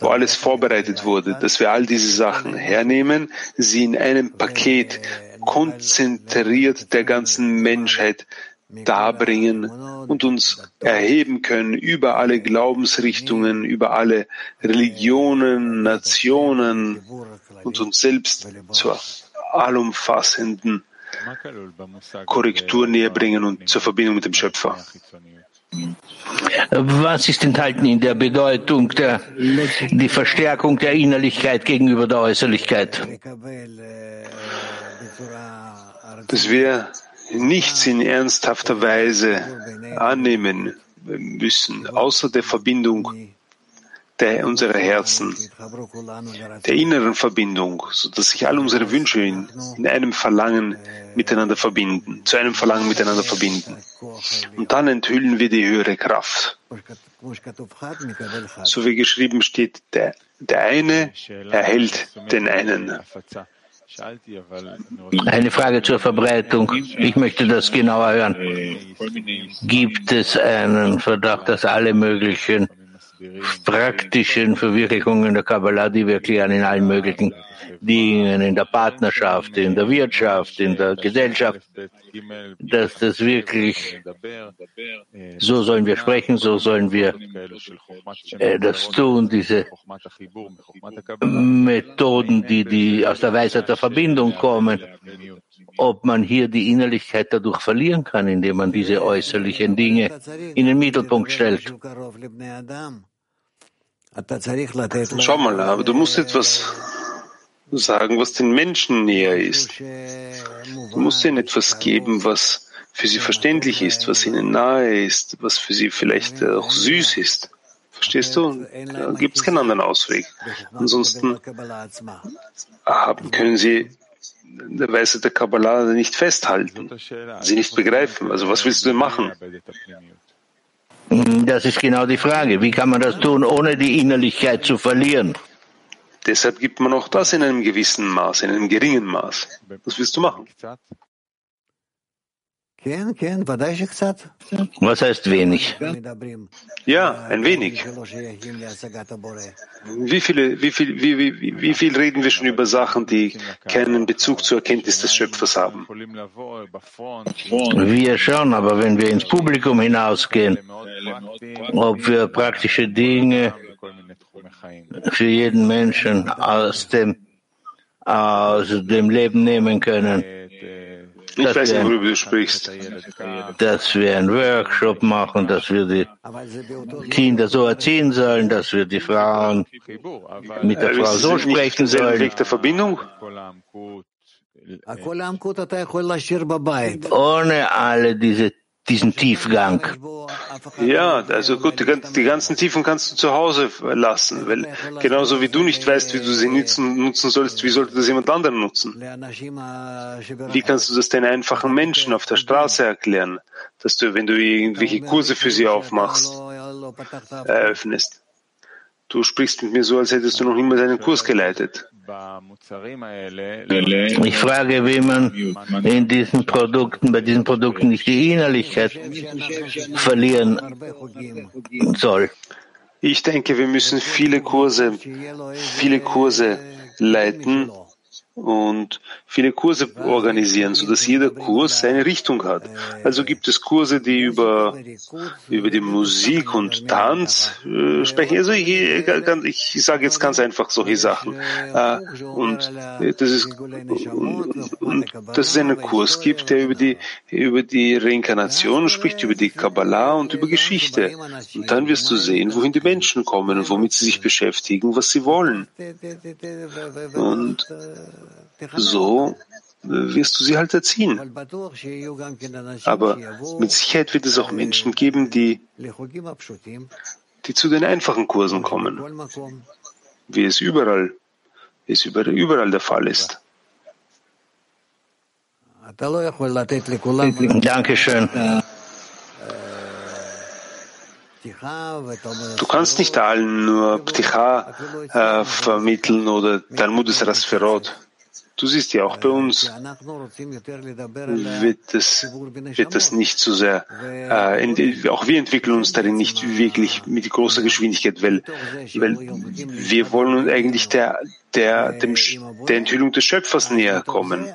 Speaker 8: wo alles vorbereitet wurde, dass wir all diese Sachen hernehmen, sie in einem Paket konzentriert der ganzen Menschheit darbringen und uns erheben können über alle Glaubensrichtungen, über alle Religionen, Nationen und uns selbst zur allumfassenden Korrektur näher bringen und zur Verbindung mit dem Schöpfer.
Speaker 7: Was ist enthalten in der Bedeutung der die Verstärkung der Innerlichkeit gegenüber der Äußerlichkeit?
Speaker 8: Dass wir nichts in ernsthafter Weise annehmen müssen, außer der Verbindung der unserer Herzen, der inneren Verbindung, so dass sich all unsere Wünsche in, in einem Verlangen miteinander verbinden, zu einem Verlangen miteinander verbinden. Und dann enthüllen wir die höhere Kraft. So wie geschrieben steht, der, der eine erhält den einen.
Speaker 7: Eine Frage zur Verbreitung. Ich möchte das genauer hören. Gibt es einen Verdacht, dass alle möglichen praktischen Verwirklichungen der Kabbalah, die wir erklären in allen möglichen Dingen, in der Partnerschaft, in der Wirtschaft, in der Gesellschaft, dass das wirklich, so sollen wir sprechen, so sollen wir äh, das tun, diese Methoden, die, die aus der Weisheit der Verbindung kommen, ob man hier die Innerlichkeit dadurch verlieren kann, indem man diese äußerlichen Dinge in den Mittelpunkt stellt.
Speaker 8: Schau mal, aber du musst etwas sagen, was den Menschen näher ist. Du musst ihnen etwas geben, was für sie verständlich ist, was ihnen nahe ist, was für sie vielleicht auch süß ist. Verstehst du? Da gibt es keinen anderen Ausweg. Ansonsten können sie der Weise der Kabbalah nicht festhalten, sie nicht begreifen. Also was willst du denn machen?
Speaker 7: Das ist genau die Frage. Wie kann man das tun, ohne die Innerlichkeit zu verlieren?
Speaker 8: Deshalb gibt man auch das in einem gewissen Maß, in einem geringen Maß. Was willst du machen?
Speaker 7: Was heißt wenig?
Speaker 8: Ja, ein wenig. Wie, viele, wie, viel, wie, wie, wie viel reden wir schon über Sachen, die keinen Bezug zur Erkenntnis des Schöpfers haben?
Speaker 7: Wir schon, aber wenn wir ins Publikum hinausgehen, ob wir praktische Dinge für jeden Menschen aus dem, aus dem Leben nehmen können,
Speaker 8: ich weiß nicht, worüber du sprichst.
Speaker 7: Dass wir einen Workshop machen, dass wir die Kinder so erziehen sollen, dass wir die Frauen mit der Frau so sprechen sollen.
Speaker 8: Weg der Verbindung?
Speaker 7: Ohne alle diese diesen Tiefgang.
Speaker 8: Ja, also gut, die, ganzen Tiefen kannst du zu Hause lassen, weil genauso wie du nicht weißt, wie du sie nutzen, nutzen sollst, wie sollte das jemand anderen nutzen? Wie kannst du das den einfachen Menschen auf der Straße erklären, dass du, wenn du irgendwelche Kurse für sie aufmachst, eröffnest? Du sprichst mit mir so, als hättest du noch niemals einen Kurs geleitet.
Speaker 7: Ich frage, wie man in diesen Produkten, bei diesen Produkten nicht die Innerlichkeit verlieren soll.
Speaker 8: Ich denke, wir müssen viele Kurse, viele Kurse leiten und viele Kurse organisieren, so dass jeder Kurs seine Richtung hat. Also gibt es Kurse, die über, über die Musik und Tanz äh, sprechen. Also ich, ich, sage jetzt ganz einfach solche Sachen. Äh, und das ist, und, und, dass es einen Kurs gibt, der über die, über die Reinkarnation spricht, über die Kabbalah und über Geschichte. Und dann wirst du sehen, wohin die Menschen kommen und womit sie sich beschäftigen, was sie wollen. Und so wirst du sie halt erziehen. Aber mit Sicherheit wird es auch Menschen geben, die, die zu den einfachen Kursen kommen, wie es überall, wie es überall der Fall ist.
Speaker 7: Dankeschön.
Speaker 8: Du kannst nicht allen nur Pticha äh, vermitteln oder Talmud ist Rasferot. Du siehst ja, auch bei uns. wird das, wird das nicht so sehr, äh, auch wir entwickeln uns darin nicht wirklich mit großer Geschwindigkeit, weil, weil wir wollen eigentlich der, der, dem, der Enthüllung des Schöpfers näher kommen.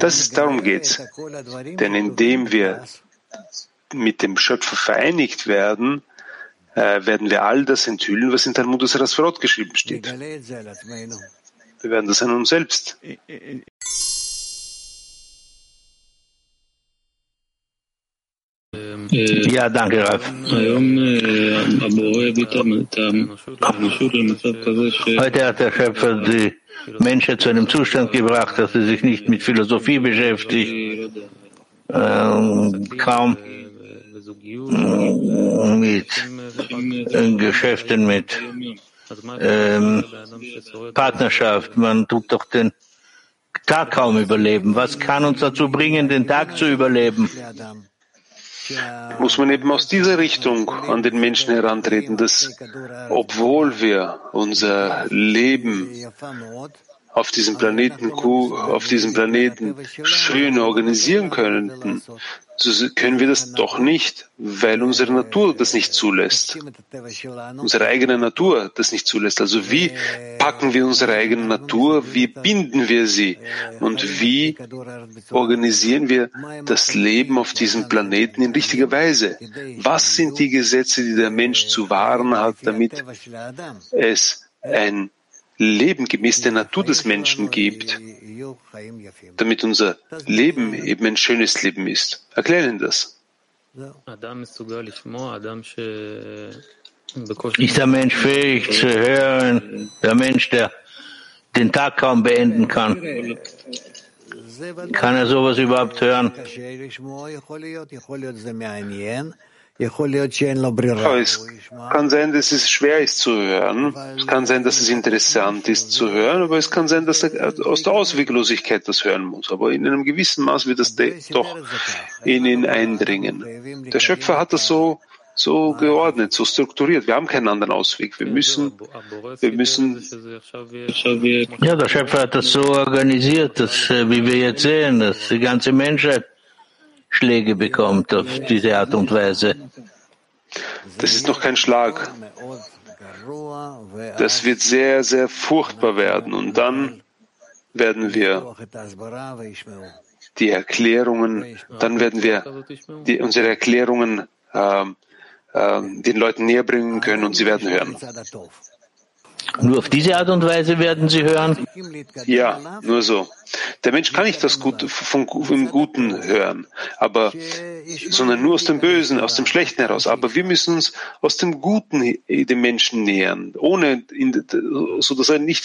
Speaker 8: Das ist, darum geht's. Denn indem wir mit dem Schöpfer vereinigt werden, äh, werden wir all das enthüllen, was in Talmud Sarasvarot geschrieben steht. Wir werden das an uns selbst.
Speaker 7: Ja, danke, Ralf. Heute hat der Schöpfer die Menschen zu einem Zustand gebracht, dass sie sich nicht mit Philosophie beschäftigt, ähm, kaum mit Geschäften, mit ähm, Partnerschaft. Man tut doch den Tag kaum überleben. Was kann uns dazu bringen, den Tag zu überleben?
Speaker 8: muss man eben aus dieser Richtung an den Menschen herantreten, dass obwohl wir unser Leben auf diesem Planeten Q, auf diesem Planeten schön organisieren könnten, so können wir das doch nicht, weil unsere Natur das nicht zulässt. Unsere eigene Natur das nicht zulässt. Also wie packen wir unsere eigene Natur, wie binden wir sie und wie organisieren wir das Leben auf diesem Planeten in richtiger Weise? Was sind die Gesetze, die der Mensch zu wahren hat, damit es ein Leben gemäß der Natur des Menschen gibt, damit unser Leben eben ein schönes Leben ist. Erklären das.
Speaker 7: Ist der Mensch fähig zu hören, der Mensch, der den Tag kaum beenden kann? Kann er sowas überhaupt hören?
Speaker 8: Es kann sein, dass es schwer ist zu hören. Es kann sein, dass es interessant ist zu hören, aber es kann sein, dass er aus der Ausweglosigkeit das hören muss. Aber in einem gewissen Maß wird das doch in ihn eindringen. Der Schöpfer hat das so so geordnet, so strukturiert. Wir haben keinen anderen Ausweg. Wir müssen, wir müssen.
Speaker 7: Ja, der Schöpfer hat das so organisiert, dass, äh, wie wir jetzt sehen, dass die ganze Menschheit Schläge bekommt auf diese Art und Weise.
Speaker 8: Das ist noch kein Schlag. Das wird sehr, sehr furchtbar werden. Und dann werden wir die Erklärungen, dann werden wir die, unsere Erklärungen äh, äh, den Leuten näher bringen können und sie werden hören.
Speaker 7: Nur auf diese Art und Weise werden sie hören?
Speaker 8: Ja, nur so. Der Mensch kann nicht das Gute vom, vom Guten hören, aber, sondern nur aus dem Bösen, aus dem Schlechten heraus. Aber wir müssen uns aus dem Guten dem Menschen nähern, ohne, in, so dass er nicht